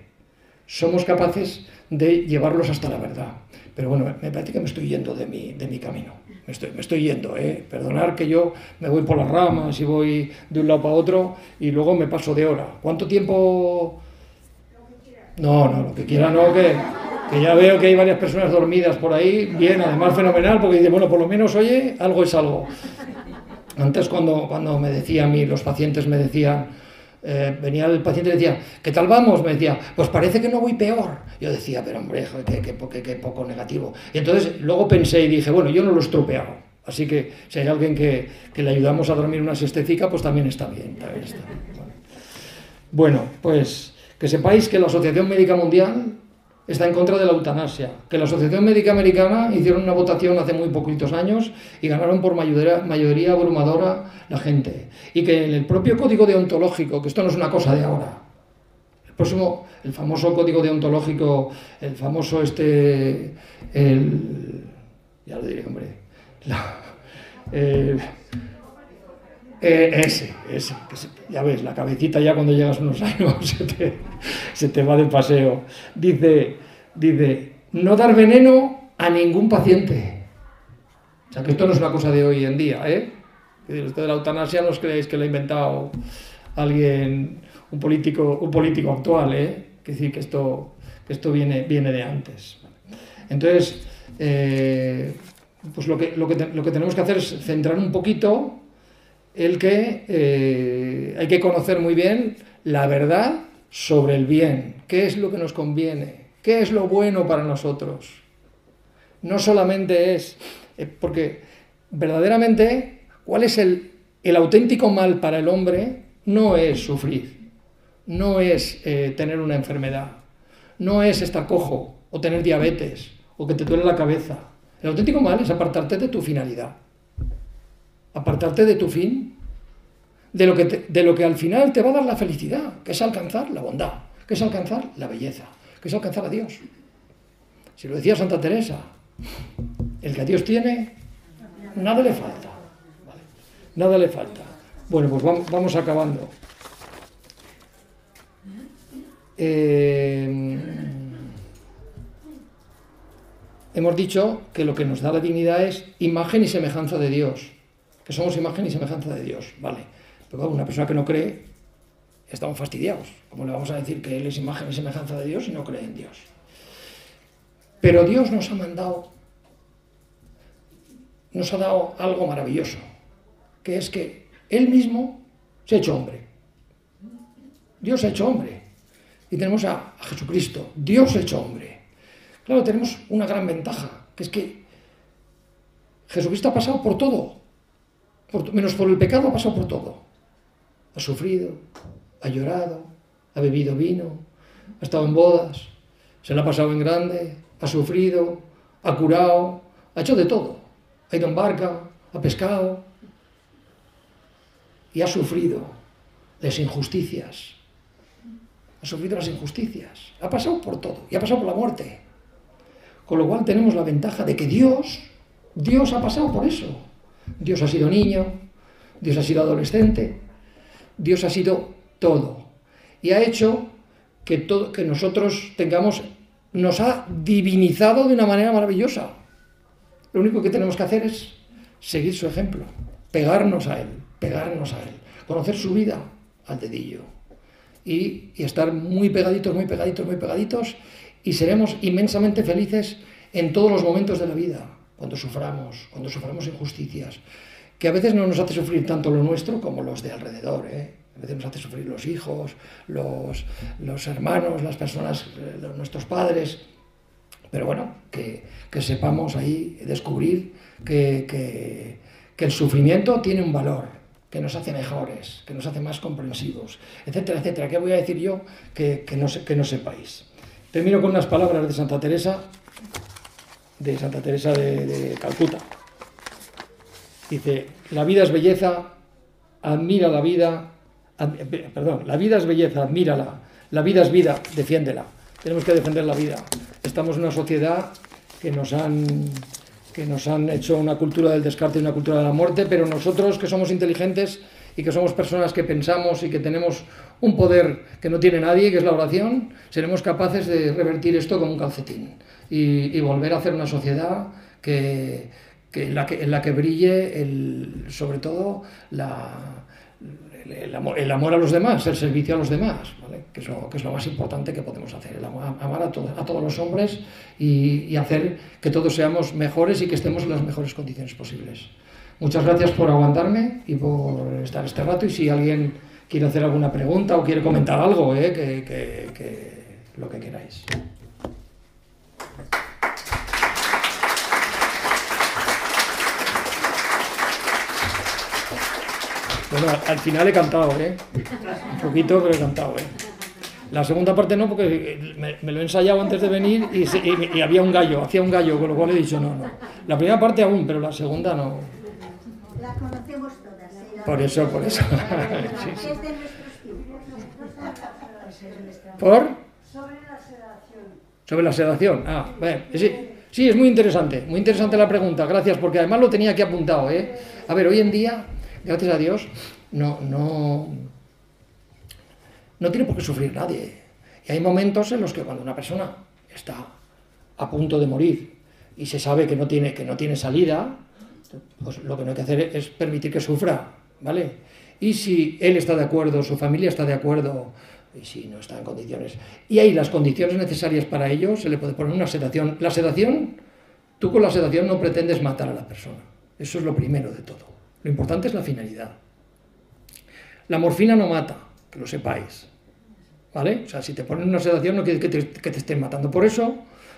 somos capaces de llevarlos hasta la verdad. Pero bueno, me parece que me estoy yendo de mi, de mi camino. Me estoy, me estoy yendo, ¿eh? Perdonar que yo me voy por las ramas y voy de un lado para otro y luego me paso de hora. ¿Cuánto tiempo? No, no, lo que quiera no, que, que ya veo que hay varias personas dormidas por ahí. Bien, además fenomenal, porque dice, bueno, por lo menos, oye, algo es algo. Antes cuando, cuando me decía a mí, los pacientes me decían, eh, venía el paciente y decía, ¿qué tal vamos? Me decía, pues parece que no voy peor. Yo decía, pero hombre, qué, poco negativo. Y entonces luego pensé y dije, bueno, yo no lo he. Así que si hay alguien que, le ayudamos a dormir una siestecica, pues también está bien. También está Bueno, pues que sepáis que la Asociación Médica Mundial está en contra de la eutanasia, que la Asociación Médica Americana hicieron una votación hace muy poquitos años y ganaron por mayoría, mayoría abrumadora la gente, y que en el propio código deontológico, que esto no es una cosa de ahora, el próximo, el famoso código deontológico, el famoso este, el, ya lo diré, hombre, eh, ese, ese, ya ves, la cabecita ya cuando llegas unos años se te, se te va de paseo. Dice, dice, no dar veneno a ningún paciente. O sea, que esto no es una cosa de hoy en día, ¿eh? Esto de la eutanasia no os creéis que lo ha inventado alguien, un político, un político actual, ¿eh? Que decir que esto, que esto viene, viene de antes. Entonces, eh, pues lo que, lo, que lo que tenemos que hacer es centrar un poquito el que eh, hay que conocer muy bien la verdad sobre el bien, qué es lo que nos conviene, qué es lo bueno para nosotros. No solamente es, eh, porque verdaderamente, ¿cuál es el, el, auténtico mal para el hombre? No es sufrir, no es eh, tener una enfermedad, no es estar cojo o tener diabetes o que te duele la cabeza. El auténtico mal es apartarte de tu finalidad apartarte de tu fin, de lo, que de lo que al final te va a dar la felicidad, que es alcanzar la bondad, que es alcanzar la belleza, que es alcanzar a Dios. Si lo decía Santa Teresa, el que a Dios tiene, nada le falta. Nada le falta. Bueno, pues vamos, acabando. Eh, hemos dicho que lo que nos da la dignidad es imagen y semejanza de Dios que somos imagen y semejanza de Dios, ¿vale? Pero una persona que no cree, estamos fastidiados. ¿Cómo le vamos a decir que Él es imagen y semejanza de Dios y no cree en Dios? Pero Dios nos ha mandado, nos ha dado algo maravilloso, que es que Él mismo se ha hecho hombre. Dios se ha hecho hombre. Y tenemos a, a Jesucristo, Dios hecho hombre. Claro, tenemos una gran ventaja, que es que Jesucristo ha pasado por todo, menos por el pecado ha pasado por todo. Ha sufrido, ha llorado, ha bebido vino, ha estado en bodas, se le ha pasado en grande, ha sufrido, ha curado, ha hecho de todo. Ha ido en barca, ha pescado y ha sufrido las injusticias. Ha sufrido las injusticias. Ha pasado por todo y ha pasado por la muerte. Con lo cual tenemos la ventaja de que Dios, Dios ha pasado por eso. Dios ha sido niño, Dios ha sido adolescente, Dios ha sido todo. Y ha hecho que, todo, que nosotros tengamos, nos ha divinizado de una manera maravillosa. Lo único que tenemos que hacer es seguir su ejemplo, pegarnos a Él, pegarnos a Él, conocer su vida al dedillo y, y estar muy pegaditos, muy pegaditos, muy pegaditos y seremos inmensamente felices en todos los momentos de la vida, cuando suframos, cuando suframos injusticias, que a veces no nos hace sufrir tanto lo nuestro como los de alrededor. ¿eh? A veces nos hace sufrir los hijos, los, los hermanos, las personas, eh, nuestros padres. Pero bueno, que, que sepamos ahí descubrir que, que, que, el sufrimiento tiene un valor, que nos hace mejores, que nos hace más comprensivos, etcétera, etcétera. ¿Qué voy a decir yo que, no, que no sepáis? Termino con unas palabras de Santa Teresa, de Santa Teresa de, Calcuta. Dice, la vida es belleza, admira la vida, ad, perdón, la vida es belleza, admírala, la vida es vida, defiéndela. Tenemos que defender la vida. Estamos en una sociedad que nos han que nos han hecho una cultura del descarte y una cultura de la muerte, pero nosotros que somos inteligentes y que somos personas que pensamos y que tenemos un poder que no tiene nadie, que es la oración, seremos capaces de revertir esto como un calcetín y, volver a hacer una sociedad que, en, la que, en la que brille el, sobre todo la, el, amor, el, amor, a los demás, el servicio a los demás, que, es lo, que, es lo, más importante que podemos hacer, el amor, amar a, todo, a, todos los hombres y, y, hacer que todos seamos mejores y que estemos en las mejores condiciones posibles. Muchas gracias por aguantarme y por estar este rato y si alguien quiere hacer alguna pregunta o quiere comentar algo, ¿eh? que, que, que lo que queráis. Bueno, al final he cantado, ¿eh? Un poquito, pero he cantado, ¿eh? La segunda parte no, porque me, me lo he ensayado antes de venir y, y, había un gallo, hacía un gallo, con lo cual he dicho no, no. La primera parte aún, pero la segunda no. La conocemos. Por eso, por eso. sí, sí. Es de nuestros tiempos. ¿Por? Sobre la sedación. Sobre la sedación. Ah, bueno, sí. Sí, es muy interesante, muy interesante la pregunta, gracias, porque además lo tenía aquí apuntado. ¿eh? A ver, hoy en día gracias a Dios, no, no, no tiene por qué sufrir nadie. Y hay momentos en los que cuando una persona está a punto de morir y se sabe que no tiene, que no tiene salida, pues lo que no hay que hacer es permitir que sufra, ¿vale? Y si él está de acuerdo, su familia está de acuerdo, y si no está en condiciones, y hay las condiciones necesarias para ello, se le puede poner una sedación. La sedación, tú con la sedación no pretendes matar a la persona. Eso es lo primero de todo. Lo importante es la finalidad. La morfina no mata, que lo sepáis. ¿Vale? O sea, si te ponen una sedación no quiere que te, que estén matando. Por eso,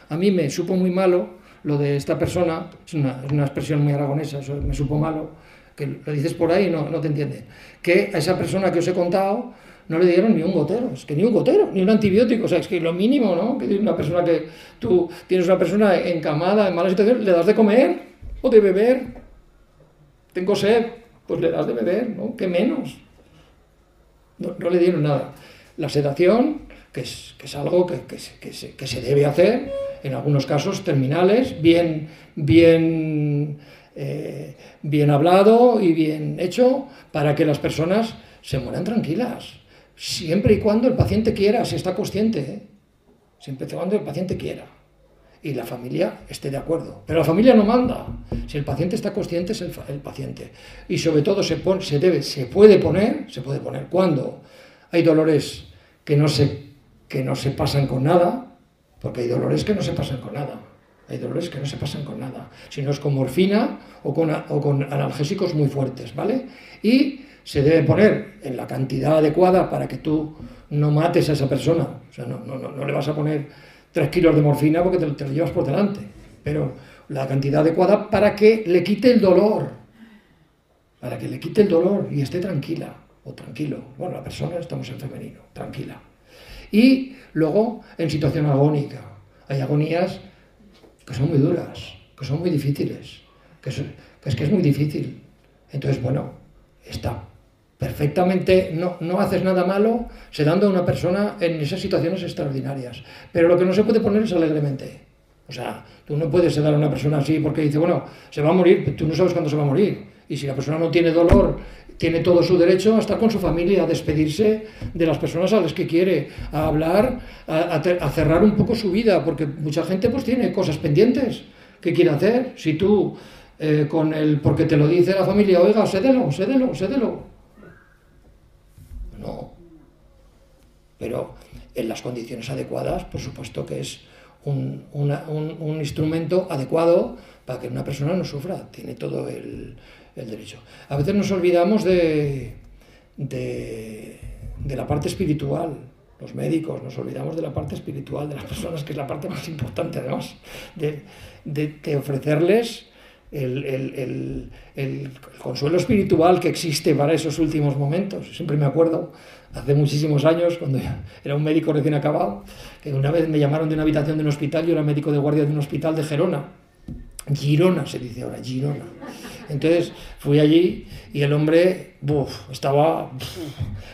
a mí me supo muy malo lo de esta persona, es una, es una expresión muy aragonesa, eso me supo malo, que lo dices por ahí y no, no te entienden. Que a esa persona que os he contado no le dieron ni un gotero, es que ni un gotero, ni un antibiótico, o sea, es que lo mínimo, ¿no? Que una persona que tú tienes una persona encamada, en mala situación, le das de comer o de beber, tengo sed, pues le das de beber, ¿no? ¿Qué menos? No, no le dieron nada. La sedación, que es, que es algo que, que, que, se, que, se, debe hacer, en algunos casos terminales, bien, bien, eh, bien hablado y bien hecho, para que las personas se mueran tranquilas. Siempre y cuando el paciente quiera, si está consciente, ¿eh? siempre y cuando el paciente quiera y la familia esté de acuerdo. Pero la familia no manda. Si el paciente está consciente, es el, paciente. Y sobre todo se, se, debe, se puede poner, se puede poner cuando hay dolores que no, se, que no se pasan con nada, porque hay dolores que no se pasan con nada. Hay dolores que no se pasan con nada, sino es con morfina o con, analgésicos muy fuertes, ¿vale? Y se debe poner en la cantidad adecuada para que tú no mates a esa persona. O sea, no le vas a poner 3 kilos de morfina porque te, te, lo llevas por delante, pero la cantidad adecuada para que le quite el dolor, para que le quite el dolor y esté tranquila o tranquilo. Bueno, la persona estamos en femenino, tranquila. Y luego en situación agónica. Hay agonías que son muy duras, que son muy difíciles, que, es que, es, muy difícil. Entonces, bueno, está perfectamente, no, no haces nada malo sedando a una persona en esas situaciones extraordinarias. Pero lo que no se puede poner es alegremente. O sea, tú no puedes sedar a una persona así porque dice, bueno, se va a morir, tú no sabes cuándo se va a morir. Y si la persona no tiene dolor, tiene todo su derecho a estar con su familia, a despedirse de las personas a las que quiere, a hablar, a, cerrar un poco su vida, porque mucha gente pues tiene cosas pendientes que quiere hacer. Si tú, eh, con el, porque te lo dice la familia, oiga, cédelo, cédelo, cédelo. No. Pero en las condiciones adecuadas, por supuesto que es un instrumento adecuado para que una persona no sufra, tiene todo el, A veces nos olvidamos de, la parte espiritual, los médicos, nos olvidamos de la parte espiritual de las personas, que es la parte más importante además, de, ofrecerles el, el, consuelo espiritual que existe para esos últimos momentos. Siempre me acuerdo, hace muchísimos años, cuando era un médico recién acabado, que una vez me llamaron de una habitación de un hospital, yo era médico de guardia de un hospital de Gerona. Girona se dice ahora, Girona. Entonces fui allí y el hombre buf, estaba buf,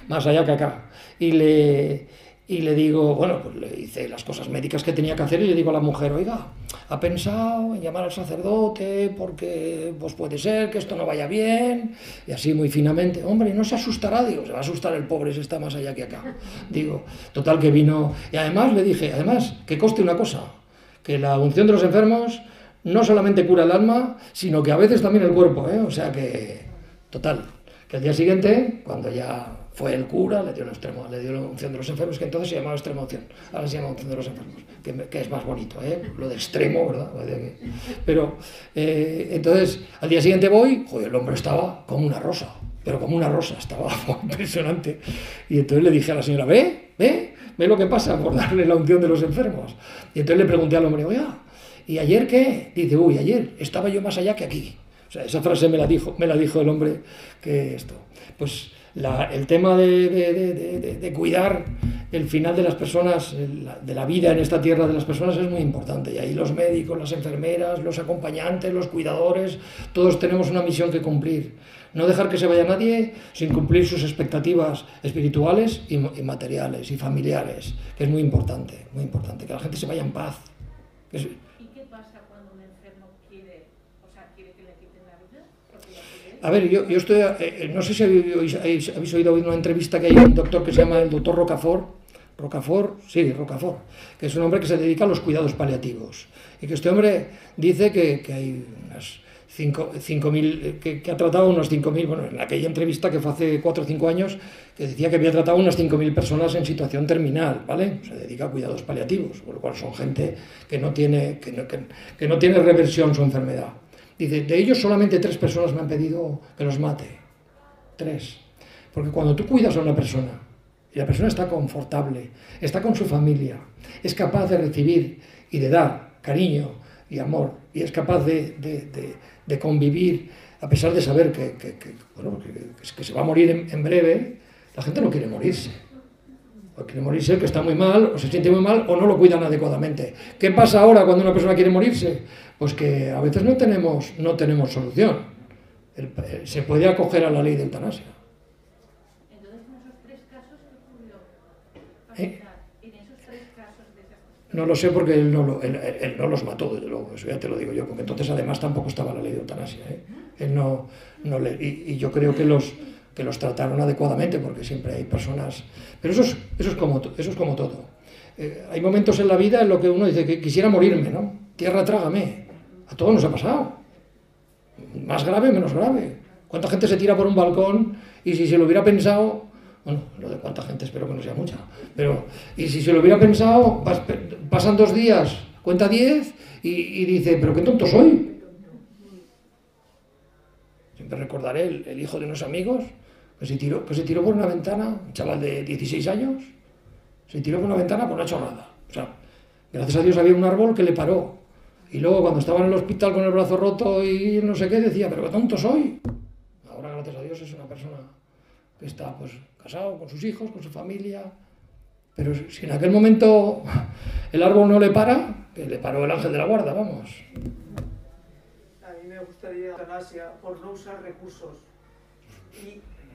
más allá que acá. Y le, y le digo, bueno, pues le hice las cosas médicas que tenía que hacer y le digo a la mujer, oiga, ha pensado en llamar al sacerdote porque pues puede ser que esto no vaya bien. Y así muy finamente, hombre, no se asustará, digo, se va a asustar el pobre si está más allá que acá. Digo, total que vino. Y además le dije, además, que coste una cosa, que la unción de los enfermos no solamente cura el alma, sino que a veces también el cuerpo, ¿eh? O sea que, total, que el día siguiente, cuando ya fue el cura, le dio extremo, le dio la unción de los enfermos, que entonces se llamaba extrema unción, ahora se llama unción de los enfermos, que, que es más bonito, ¿eh? Lo de extremo, ¿verdad? Pero, eh, entonces, al día siguiente voy, joder, el hombre estaba como una rosa, pero como una rosa, estaba impresionante. Y entonces le dije a la señora, ve, ve, ve lo que pasa por darle la unción de los enfermos. Y entonces le pregunté al hombre, oiga, ¿Y ayer qué? Dice, uy, ayer estaba yo más allá que aquí. O sea, esa frase me la dijo, me la dijo el hombre que esto. Pues el tema de, de, cuidar el final de las personas, de la vida en esta tierra de las personas es muy importante. Y ahí los médicos, las enfermeras, los acompañantes, los cuidadores, todos tenemos una misión que cumplir. No dejar que se vaya nadie sin cumplir sus expectativas espirituales y, materiales y familiares, que es muy importante, muy importante. Que la gente se vaya en paz. A ver, yo, yo estoy, eh, no sé si habéis, habéis, oído una entrevista que hay un doctor que se llama el doctor Rocafort, Rocafort, sí, Rocafort, que es un hombre que se dedica a los cuidados paliativos. Y que este hombre dice que, hay unas 5.000, que, que, ha tratado unas 5.000, bueno, en aquella entrevista que fue hace 4 o 5 años, que decía que había tratado unas 5.000 personas en situación terminal, ¿vale? Se dedica a cuidados paliativos, por lo cual son gente que no tiene, que no, que, que no tiene reversión su enfermedad. Dice, de ellos solamente tres personas me han pedido que los mate. Tres. Porque cuando tú cuidas a una persona y la persona está confortable, está con su familia, es capaz de recibir y de dar cariño y amor, y es capaz de, de, de, convivir a pesar de saber que, que, que bueno, que, se va a morir en, en, breve, la gente no quiere morirse. O quiere morirse el que está muy mal, o se siente muy mal, o no lo cuidan adecuadamente. ¿Qué pasa ahora cuando una persona quiere morirse? Pues que a veces no tenemos, no tenemos solución. El, el, se puede acoger a la ley de eutanasia. Entonces, en esos tres casos, ¿qué ocurrió? ¿Eh? No lo sé porque él no, lo, él, él no, los mató, desde luego, eso ya te lo digo yo, porque entonces además tampoco estaba la ley de eutanasia. ¿eh? Él no, no le, y, y, yo creo que los, que los trataron adecuadamente, porque siempre hay personas... Pero eso es, eso es, como, eso es como todo. Eh, hay momentos en la vida en lo que uno dice que quisiera morirme, ¿no? Tierra, trágame. A todos nos ha pasado. Más grave, menos grave. ¿Cuánta gente se tira por un balcón y si se lo hubiera pensado, bueno, lo de cuánta gente espero que no sea mucha, pero y si se lo hubiera pensado, pasan dos días, cuenta diez y, dice, pero qué tonto soy. Siempre recordaré el, hijo de unos amigos que se, tiró, que se tiró por una ventana, un chaval de 16 años, se tiró por una ventana por una chorrada. O sea, gracias a Dios había un árbol que le paró. Y luego cuando estaba en el hospital con el brazo roto y no sé qué, decía, pero qué tonto soy. Ahora, gracias a Dios, es una persona que está pues casado con sus hijos, con su familia. Pero si en aquel momento el árbol no le para, que le paró el ángel de la guarda, vamos. A mí me gustaría eutanasia por no usar recursos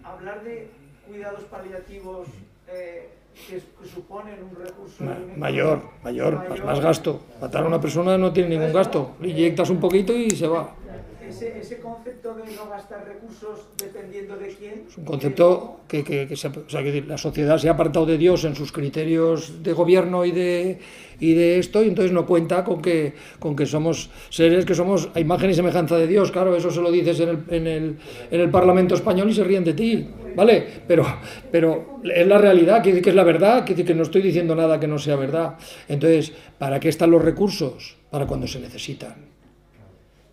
hablar de cuidados paliativos eh, que, suponen un recurso Ma- mayor, mayor, más, más gasto. Matar a una persona no tiene ningún gasto. Le inyectas un poquito y se va. Ese, ese concepto de no gastar recursos dependiendo de quién. Es un concepto que, que- que se- o sea, que la sociedad se ha apartado de Dios en sus criterios de gobierno y de, y de esto, y entonces no cuenta con que, con que somos seres que somos a imagen y semejanza de Dios. Claro, eso se lo dices en el, en el, en el Parlamento español y se ríen de ti, ¿vale? Pero, pero es la realidad, quiere decir que es la verdad, quiere decir que no estoy diciendo nada que no sea verdad. Entonces, ¿para qué están los recursos? Para cuando se necesitan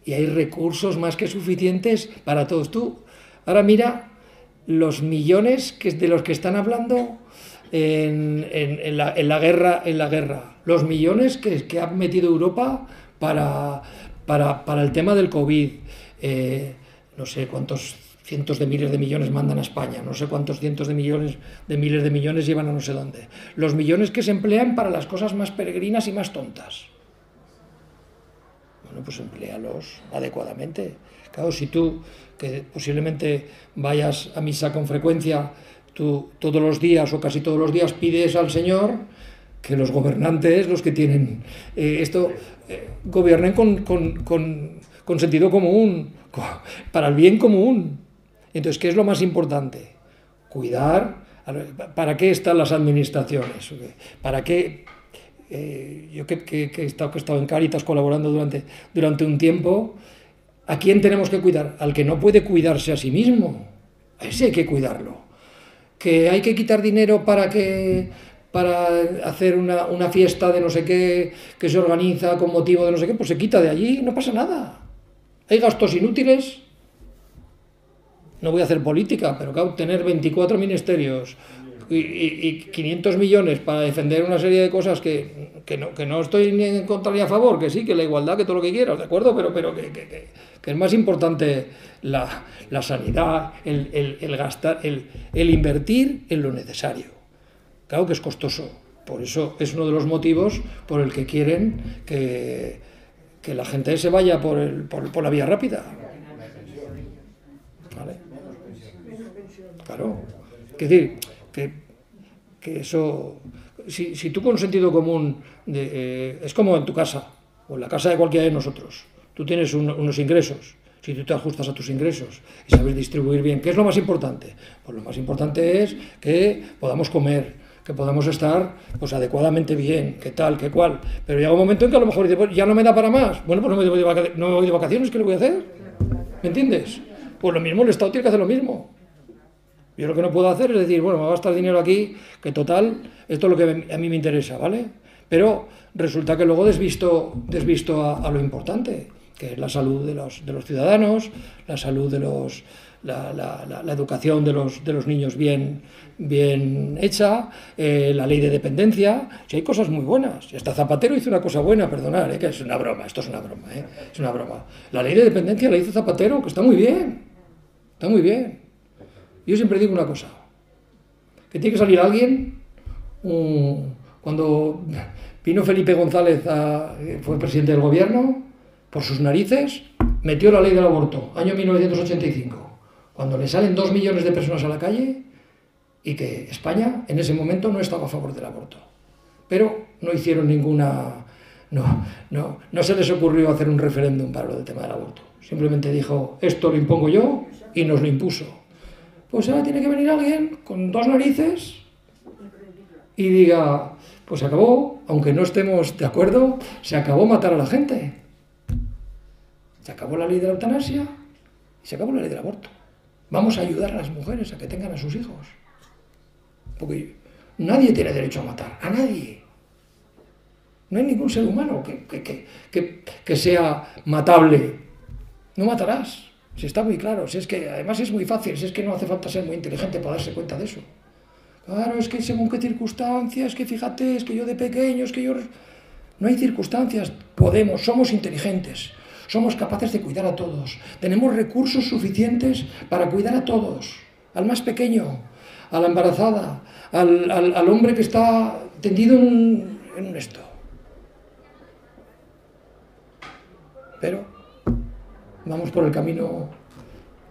y hay recursos más que suficientes para todos. Tú, ahora mira los millones que, de los que están hablando en, la guerra, en la guerra, los millones que, que ha metido Europa para, para, para el tema del COVID. Eh, no sé cuántos cientos de miles de millones mandan a España, no sé cuántos cientos de millones de miles de millones llevan a no sé dónde. Los millones que se emplean para las cosas más peregrinas y más tontas. Bueno, pues empléalos adecuadamente. Claro, si tú, que posiblemente vayas a misa con frecuencia, tú todos los días o casi todos los días pides al Señor que los gobernantes, los que tienen eh, esto, eh, gobiernen con, con- con- con sentido común, co- para el bien común. Entonces, ¿qué es lo más importante? Cuidar. ¿Para qué están las administraciones? ¿Para qué eh, yo que, que- que he estado, que he en Cáritas colaborando durante, durante un tiempo, ¿a quién tenemos que cuidar? Al que no puede cuidarse a sí mismo. A ese hay que cuidarlo. Que hay que quitar dinero para que para hacer una, una fiesta de no sé qué que se organiza con motivo de no sé qué, pues se quita de allí, no pasa nada. Hay gastos inútiles. No voy a hacer política, pero claro, tener 24 ministerios y, y- y 500 millones para defender una serie de cosas que, que no, que no estoy ni en contra ni a favor, que sí, que la igualdad, que todo lo que quieras, ¿de acuerdo? Pero, pero que, que- que- que es más importante la, la sanidad, el, el- el gastar, el, el invertir en lo necesario. Claro que es costoso. Por eso es uno de los motivos por el que quieren que, que la gente se vaya por, el- por- por la vía rápida. ¿Vale? Claro. Es decir, que, que eso. Si, si tú con sentido común. de, eh, es como en tu casa, o en la casa de cualquiera de nosotros. Tú tienes un- unos ingresos. Si tú te ajustas a tus ingresos y sabes distribuir bien, ¿qué es lo más importante? Pues lo más importante es que podamos comer, que podamos estar pues adecuadamente bien, que tal, que cual. Pero llega un momento en que a lo mejor dices, "Pues, ya no me da para más. Bueno, pues no me voy de, vaca- no me voy de vacaciones, ¿qué le voy a hacer? ¿Me entiendes? Pues lo mismo, el Estado tiene que hacer lo mismo. Yo lo que no puedo hacer es decir, bueno, me va a gastar dinero aquí, que total, esto es lo que a mí me interesa, ¿vale? Pero resulta que luego desvisto, desvisto a, lo importante, que es la salud de los, de los ciudadanos, la salud de los. la, la- la- educación de los, de los niños bien, bien hecha, eh, la ley de dependencia, si hay cosas muy buenas. Hasta Zapatero hizo una cosa buena, perdonar, eh, que es una broma, esto es una broma, eh, es una broma. La ley de dependencia la hizo Zapatero, que está muy bien, está muy bien. Yo siempre digo una cosa, que tiene que salir alguien, cuando vino Felipe González, a- fue presidente del gobierno, por sus narices, metió la ley del aborto, año 1985, cuando le salen dos millones de personas a la calle y que España en ese momento no estaba a favor del aborto. Pero no hicieron ninguna... No, no, no se les ocurrió hacer un referéndum para lo del tema del aborto. Simplemente dijo, esto lo impongo yo y nos lo impuso. Pues ahora tiene que venir alguien con dos narices y diga, pues se acabó, aunque no estemos de acuerdo, se acabó matar a la gente. Se acabó la ley de la eutanasia y se acabó la ley del aborto. Vamos a ayudar a las mujeres a que tengan a sus hijos. Porque nadie tiene derecho a matar, a nadie. No hay ningún ser humano que, que- que- que- sea matable. No matarás. Si está muy claro, si es que además es muy fácil, si es que no hace falta ser muy inteligente para darse cuenta de eso. Claro, es que según qué circunstancias, que fíjate, es que yo de pequeño, es que yo... No hay circunstancias, podemos, somos inteligentes, somos capaces de cuidar a todos, tenemos recursos suficientes para cuidar a todos, al más pequeño, a la embarazada, al, al- hombre que está tendido en en un esto. Pero vamos por el camino,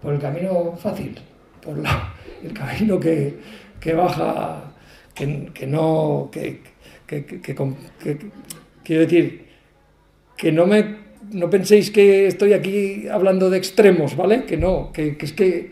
por el camino fácil, por la- el camino que, que baja, que, que no, que, que, quiero decir, que no me, no penséis que estoy aquí hablando de extremos, ¿vale? Que no, que, es que,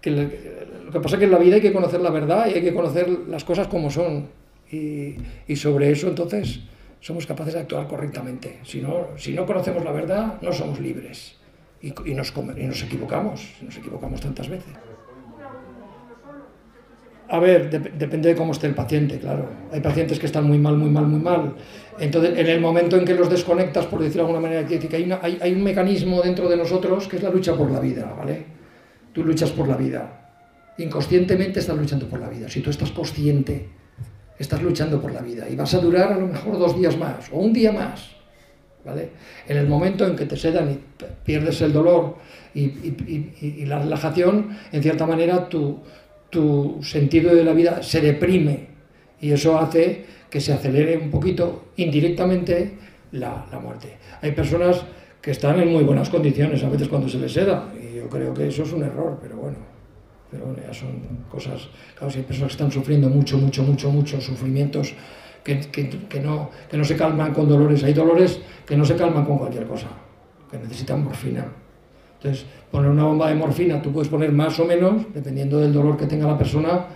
que le- lo que pasa es que en la vida hay que conocer la verdad y hay que conocer las cosas como son. Y, y sobre eso entonces somos capaces de actuar correctamente. Si no, si no conocemos la verdad, no somos libres. Y, y nos, y nos equivocamos, nos equivocamos tantas veces. A ver, dep- depende de cómo esté el paciente, claro. Hay pacientes que están muy mal, muy mal, muy mal. Entonces, en el momento en que los desconectas, por decirlo de alguna manera, que hay- hay un mecanismo dentro de nosotros que es la lucha por la vida, ¿vale? Tú luchas por la vida. Inconscientemente estás luchando por la vida. Si tú estás consciente, estás luchando por la vida. Y vas a durar a lo mejor dos días más o un día más. ¿Vale? En el momento en que te sedan y pierdes el dolor y, y- y- y la relajación, en cierta manera tu, tu sentido de la vida se deprime y eso hace que se acelere un poquito indirectamente la, la muerte. Hay personas que están en muy buenas condiciones a veces cuando se les seda y yo creo que eso es un error, pero bueno. Pero bueno, ya son cosas, claro, si hay personas que están sufriendo mucho, mucho, mucho, mucho, sufrimientos que, que- que no, que no se calman con dolores. Hay dolores que no se calman con cualquier cosa, que necesitan morfina. Entonces, poner una bomba de morfina, tú puedes poner más o menos, dependiendo del dolor que tenga la persona,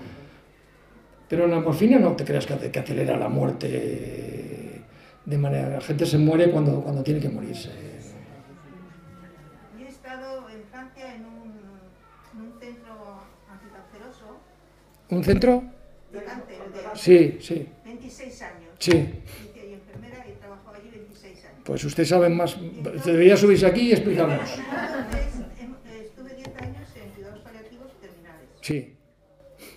pero la morfina no te creas que, acelera la muerte de manera... La gente se muere cuando, cuando tiene que morirse. Yo he estado en Francia en un, en un centro anticanceroso ¿Un centro? de cáncer de Sí, sí, 26 años. sí. Ahí enfermera y he trabajado allí 26 años. Pues usted sabe más. Debería subirse aquí y explicarnos. Entonces, em- estuve 10 años en cuidados paliativos terminales. Sí,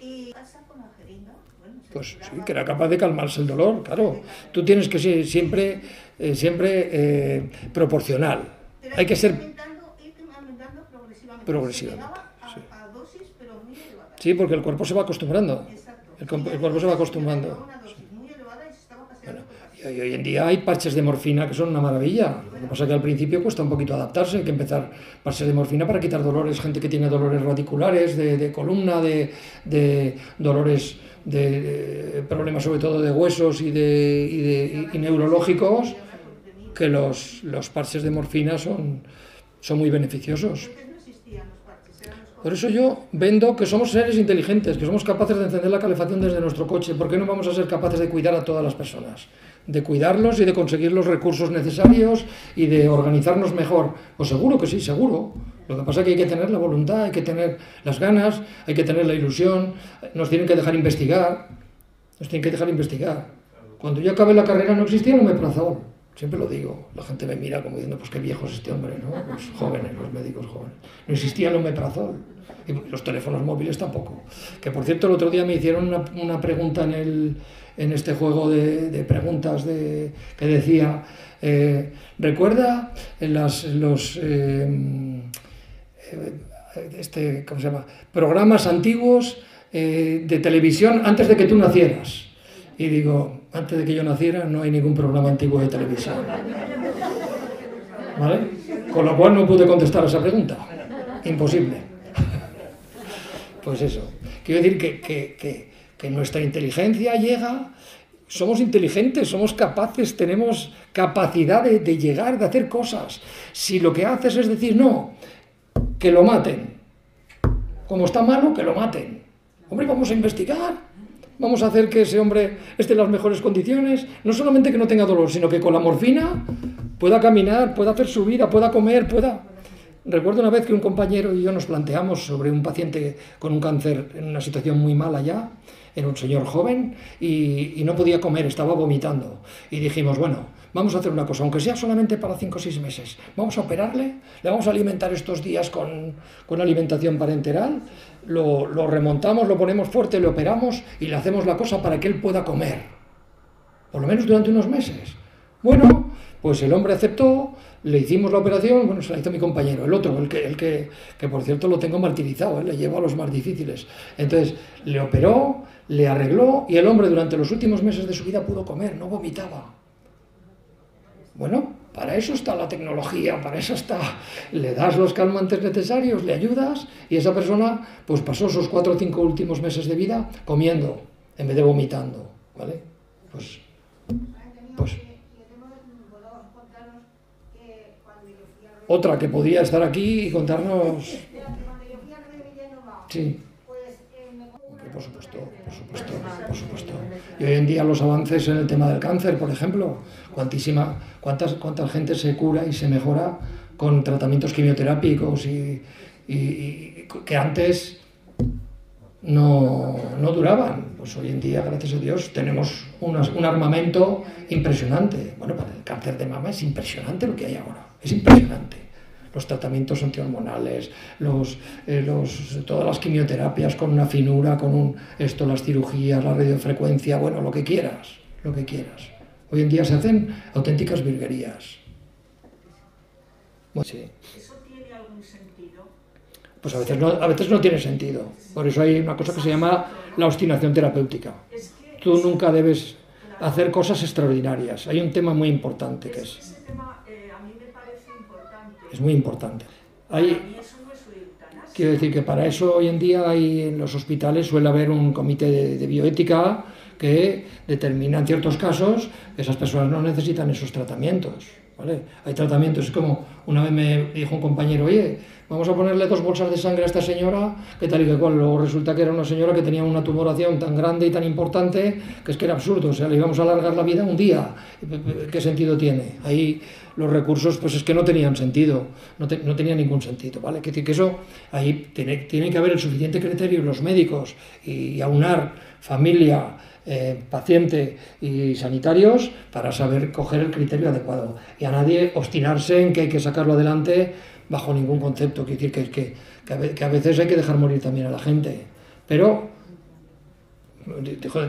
Y pasa con la jeringa. Bueno, pues sí, que era capaz de calmarse el dolor, claro. Tú tienes que ser siempre, eh, siempre eh, proporcional. Pero Hay que ser. aumentando, ir aumentando progresivamente. Progresivamente, a, sí. a dosis, pero muy. Sí, porque el cuerpo se va acostumbrando. Exacto. El, el cuerpo se va acostumbrando. Llegaba a una dosis muy elevada y se estaba paseando por Hoy, en día hay parches de morfina que son una maravilla. Lo que pasa es que al principio cuesta un poquito adaptarse, hay que empezar parches de morfina para quitar dolores, gente que tiene dolores radiculares, de, columna, de, de dolores, de, de problemas sobre todo de huesos y, de, y, de- y- neurológicos, que los, los parches de morfina son, son muy beneficiosos. Por eso yo vendo que somos seres inteligentes, que somos capaces de encender la calefacción desde nuestro coche. ¿Por qué no vamos a ser capaces de cuidar a todas las personas? De cuidarlos y de conseguir los recursos necesarios y de organizarnos mejor. Pues seguro que sí, seguro. Lo que pasa es que hay que tener la voluntad, hay que tener las ganas, hay que tener la ilusión, nos tienen que dejar investigar, nos tienen que dejar investigar. Cuando yo acabé la carrera no existía el omeprazol, siempre lo digo. La gente me mira como diciendo, pues qué viejo es este hombre, ¿no? Los jóvenes, los médicos jóvenes. No existía el omeprazol. Y los teléfonos móviles tampoco. Que por cierto, el otro día me hicieron una, una pregunta en, el, en este juego de, preguntas de, que decía, eh, ¿recuerda en las, los... eh, eh, este, ¿cómo se llama? programas antiguos de televisión antes de que tú nacieras. Y digo, antes de que yo naciera no hay ningún programa antiguo de televisión. ¿Vale? Con lo cual no pude contestar esa pregunta. Imposible. Pues eso. Quiero decir que- que- que nuestra inteligencia llega, somos inteligentes, somos capaces, tenemos capacidad de, llegar, de hacer cosas. Si lo que haces es decir, no, que lo maten. Como está malo, que lo maten. Hombre, vamos a investigar. Vamos a hacer que ese hombre esté en las mejores condiciones. No solamente que no tenga dolor, sino que con la morfina pueda caminar, pueda hacer su vida, pueda comer, pueda... Recuerdo una vez que un compañero y yo nos planteamos sobre un paciente con un cáncer en una situación muy mala ya, era un señor joven y, no podía comer, estaba vomitando. Y dijimos, bueno, vamos a hacer una cosa, aunque sea solamente para 5 o 6 meses, vamos a operarle, le vamos a alimentar estos días con, con alimentación parenteral, lo, lo remontamos, lo ponemos fuerte, le operamos y le hacemos la cosa para que él pueda comer, por lo menos durante unos meses. Bueno, pues el hombre aceptó, le hicimos la operación, bueno, se la hizo mi compañero, el otro, el que, el que, que por cierto lo tengo martirizado, ¿eh? le llevo a los más difíciles. Entonces, le operó, le arregló y el hombre durante los últimos meses de su vida pudo comer, no vomitaba. Bueno, para eso está la tecnología, para eso está. Le das los calmantes necesarios, le ayudas y esa persona pues pasó sus cuatro o cinco últimos meses de vida comiendo. en vez de vomitando, ¿vale? Pues, pues otra que podría estar aquí y contarnos. Sí. Por supuesto, por supuesto, por supuesto. Y hoy en día los avances en el tema del cáncer, por ejemplo, cuantísima, cuántas, cuánta gente se cura y se mejora con tratamientos quimioterápicos y, que antes no, no duraban. Pues hoy en día, gracias a Dios, tenemos un armamento impresionante. Bueno, para el cáncer de mama es impresionante lo que hay ahora, es impresionante. Los tratamientos antihormonales, los, eh, los, todas las quimioterapias con una finura, con un, esto, las cirugías, la radiofrecuencia, bueno, lo que quieras, lo que quieras. Hoy en día se hacen auténticas virguerías. Bueno, sí. ¿Eso tiene algún sentido? Pues a veces, no, a veces no tiene sentido. Por eso hay una cosa que se llama la obstinación terapéutica. Tú nunca debes hacer cosas extraordinarias. Hay un tema muy importante que es, ese tema eh, a mí me parece importante. Es muy importante. Hay, quiero decir que para eso hoy en día hay en los hospitales suele haber un comité de, de bioética que determina en ciertos casos que esas personas no necesitan esos tratamientos. ¿vale? Hay tratamientos, es como una vez me dijo un compañero, oye, vamos a ponerle dos bolsas de sangre a esta señora, que tal y que cual. Luego resulta que era una señora que tenía una tumoración tan grande y tan importante que es que era absurdo, o sea, le íbamos a alargar la vida un día. ¿Qué sentido tiene? Ahí los recursos, pues es que no tenían sentido, no, te- tenía ningún sentido, ¿vale? Que eso, ahí tiene, tiene que haber el suficiente criterio los médicos y aunar familia, eh, paciente y sanitarios para saber coger el criterio adecuado. Y a nadie obstinarse en que hay que sacarlo adelante bajo ningún concepto. Quiere decir que, que, que, a veces hay que dejar morir también a la gente. Pero,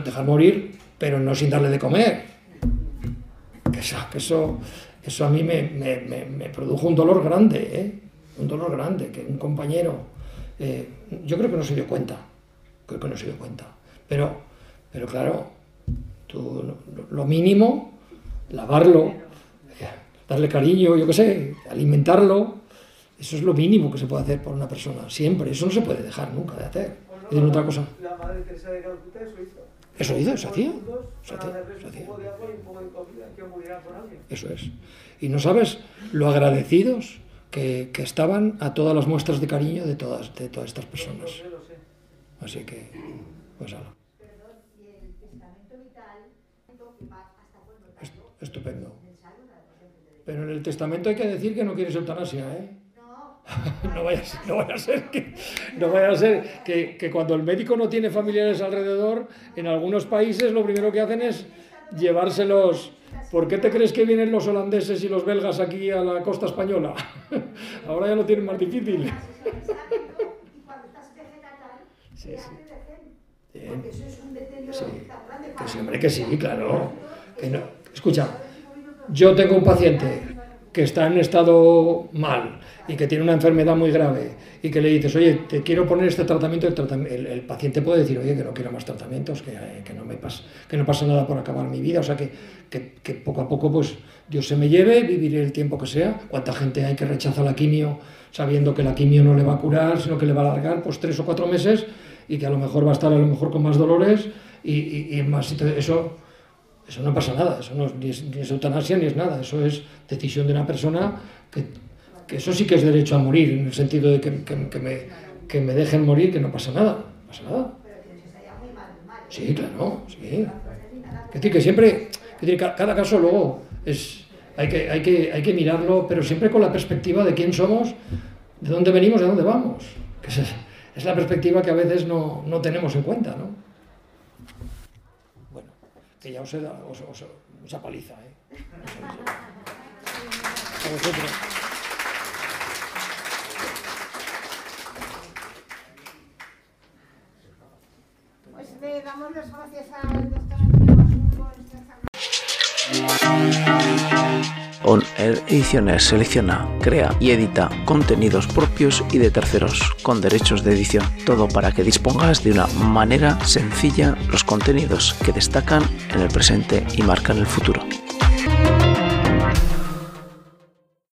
dejar morir, pero no sin darle de comer. Que eso, eso, eso a mí me, me- me- produjo un dolor grande, ¿eh? Un dolor grande, que un compañero, eh, yo creo que no se dio cuenta, creo que no se dio cuenta. Pero, pero claro, tú, lo- lo mínimo, lavarlo, darle cariño, yo qué sé, alimentarlo, eso es lo mínimo que se puede hacer por una persona, siempre, eso no se puede dejar nunca de hacer. Y de otra cosa, La madre Teresa de Calcuta eso hizo. Eso hizo, eso hacía, eso hacía, eso es. Y no sabes lo agradecidos que, que estaban a todas las muestras de cariño de todas, de todas estas personas. Así que, pues ala, estupendo. Pero en el testamento hay que decir que no quieres eutanasia, ¿eh? No, vaya, no vaya a ser, que, no vaya a ser que, que cuando el médico no tiene familiares alrededor, en algunos países lo primero que hacen es llevárselos. ¿Por qué te crees que vienen los holandeses y los belgas aquí a la costa española? Ahora ya lo tienen más difícil. Sí, sí. Sí. sí, hombre, que sí, claro. Escucha, yo tengo un paciente que está en estado mal y que tiene una enfermedad muy grave y que le dices, oye, te quiero poner este tratamiento, el, el- el paciente puede decir, oye, que no quiero más tratamientos, que, que no me pasa, que no pasa nada por acabar mi vida, o sea, que, que, que poco a poco, pues, Dios se me lleve, viviré el tiempo que sea. ¿Cuánta gente hay que rechaza la quimio sabiendo que la quimio no le va a curar, sino que le va a alargar, pues, tres o cuatro meses y que a lo mejor va a estar a lo mejor con más dolores y, y, y más, eso eso no pasa nada, eso no es, ni, es, ni es eutanasia ni es nada, eso es decisión de una persona que, que eso sí que es derecho a morir, en el sentido de que, que- que me, que me dejen morir, que no pasa nada, pasa nada. Sí, claro, sí. Es decir, que siempre, ca- cada caso luego es, hay, que, hay, que, hay que mirarlo, pero siempre con la perspectiva de quién somos, de dónde venimos, de dónde vamos. Que es, es la perspectiva que a veces no, no tenemos en cuenta, ¿no? Que ya os he dado os, os- paliza, ¿eh? A vosotros. Pues le damos las gracias al doctor Antonio por esta On Air Ediciones selecciona, crea y edita contenidos propios y de terceros, con derechos de edición. Todo para que dispongas de una manera sencilla los contenidos que destacan en el presente y marcan el futuro.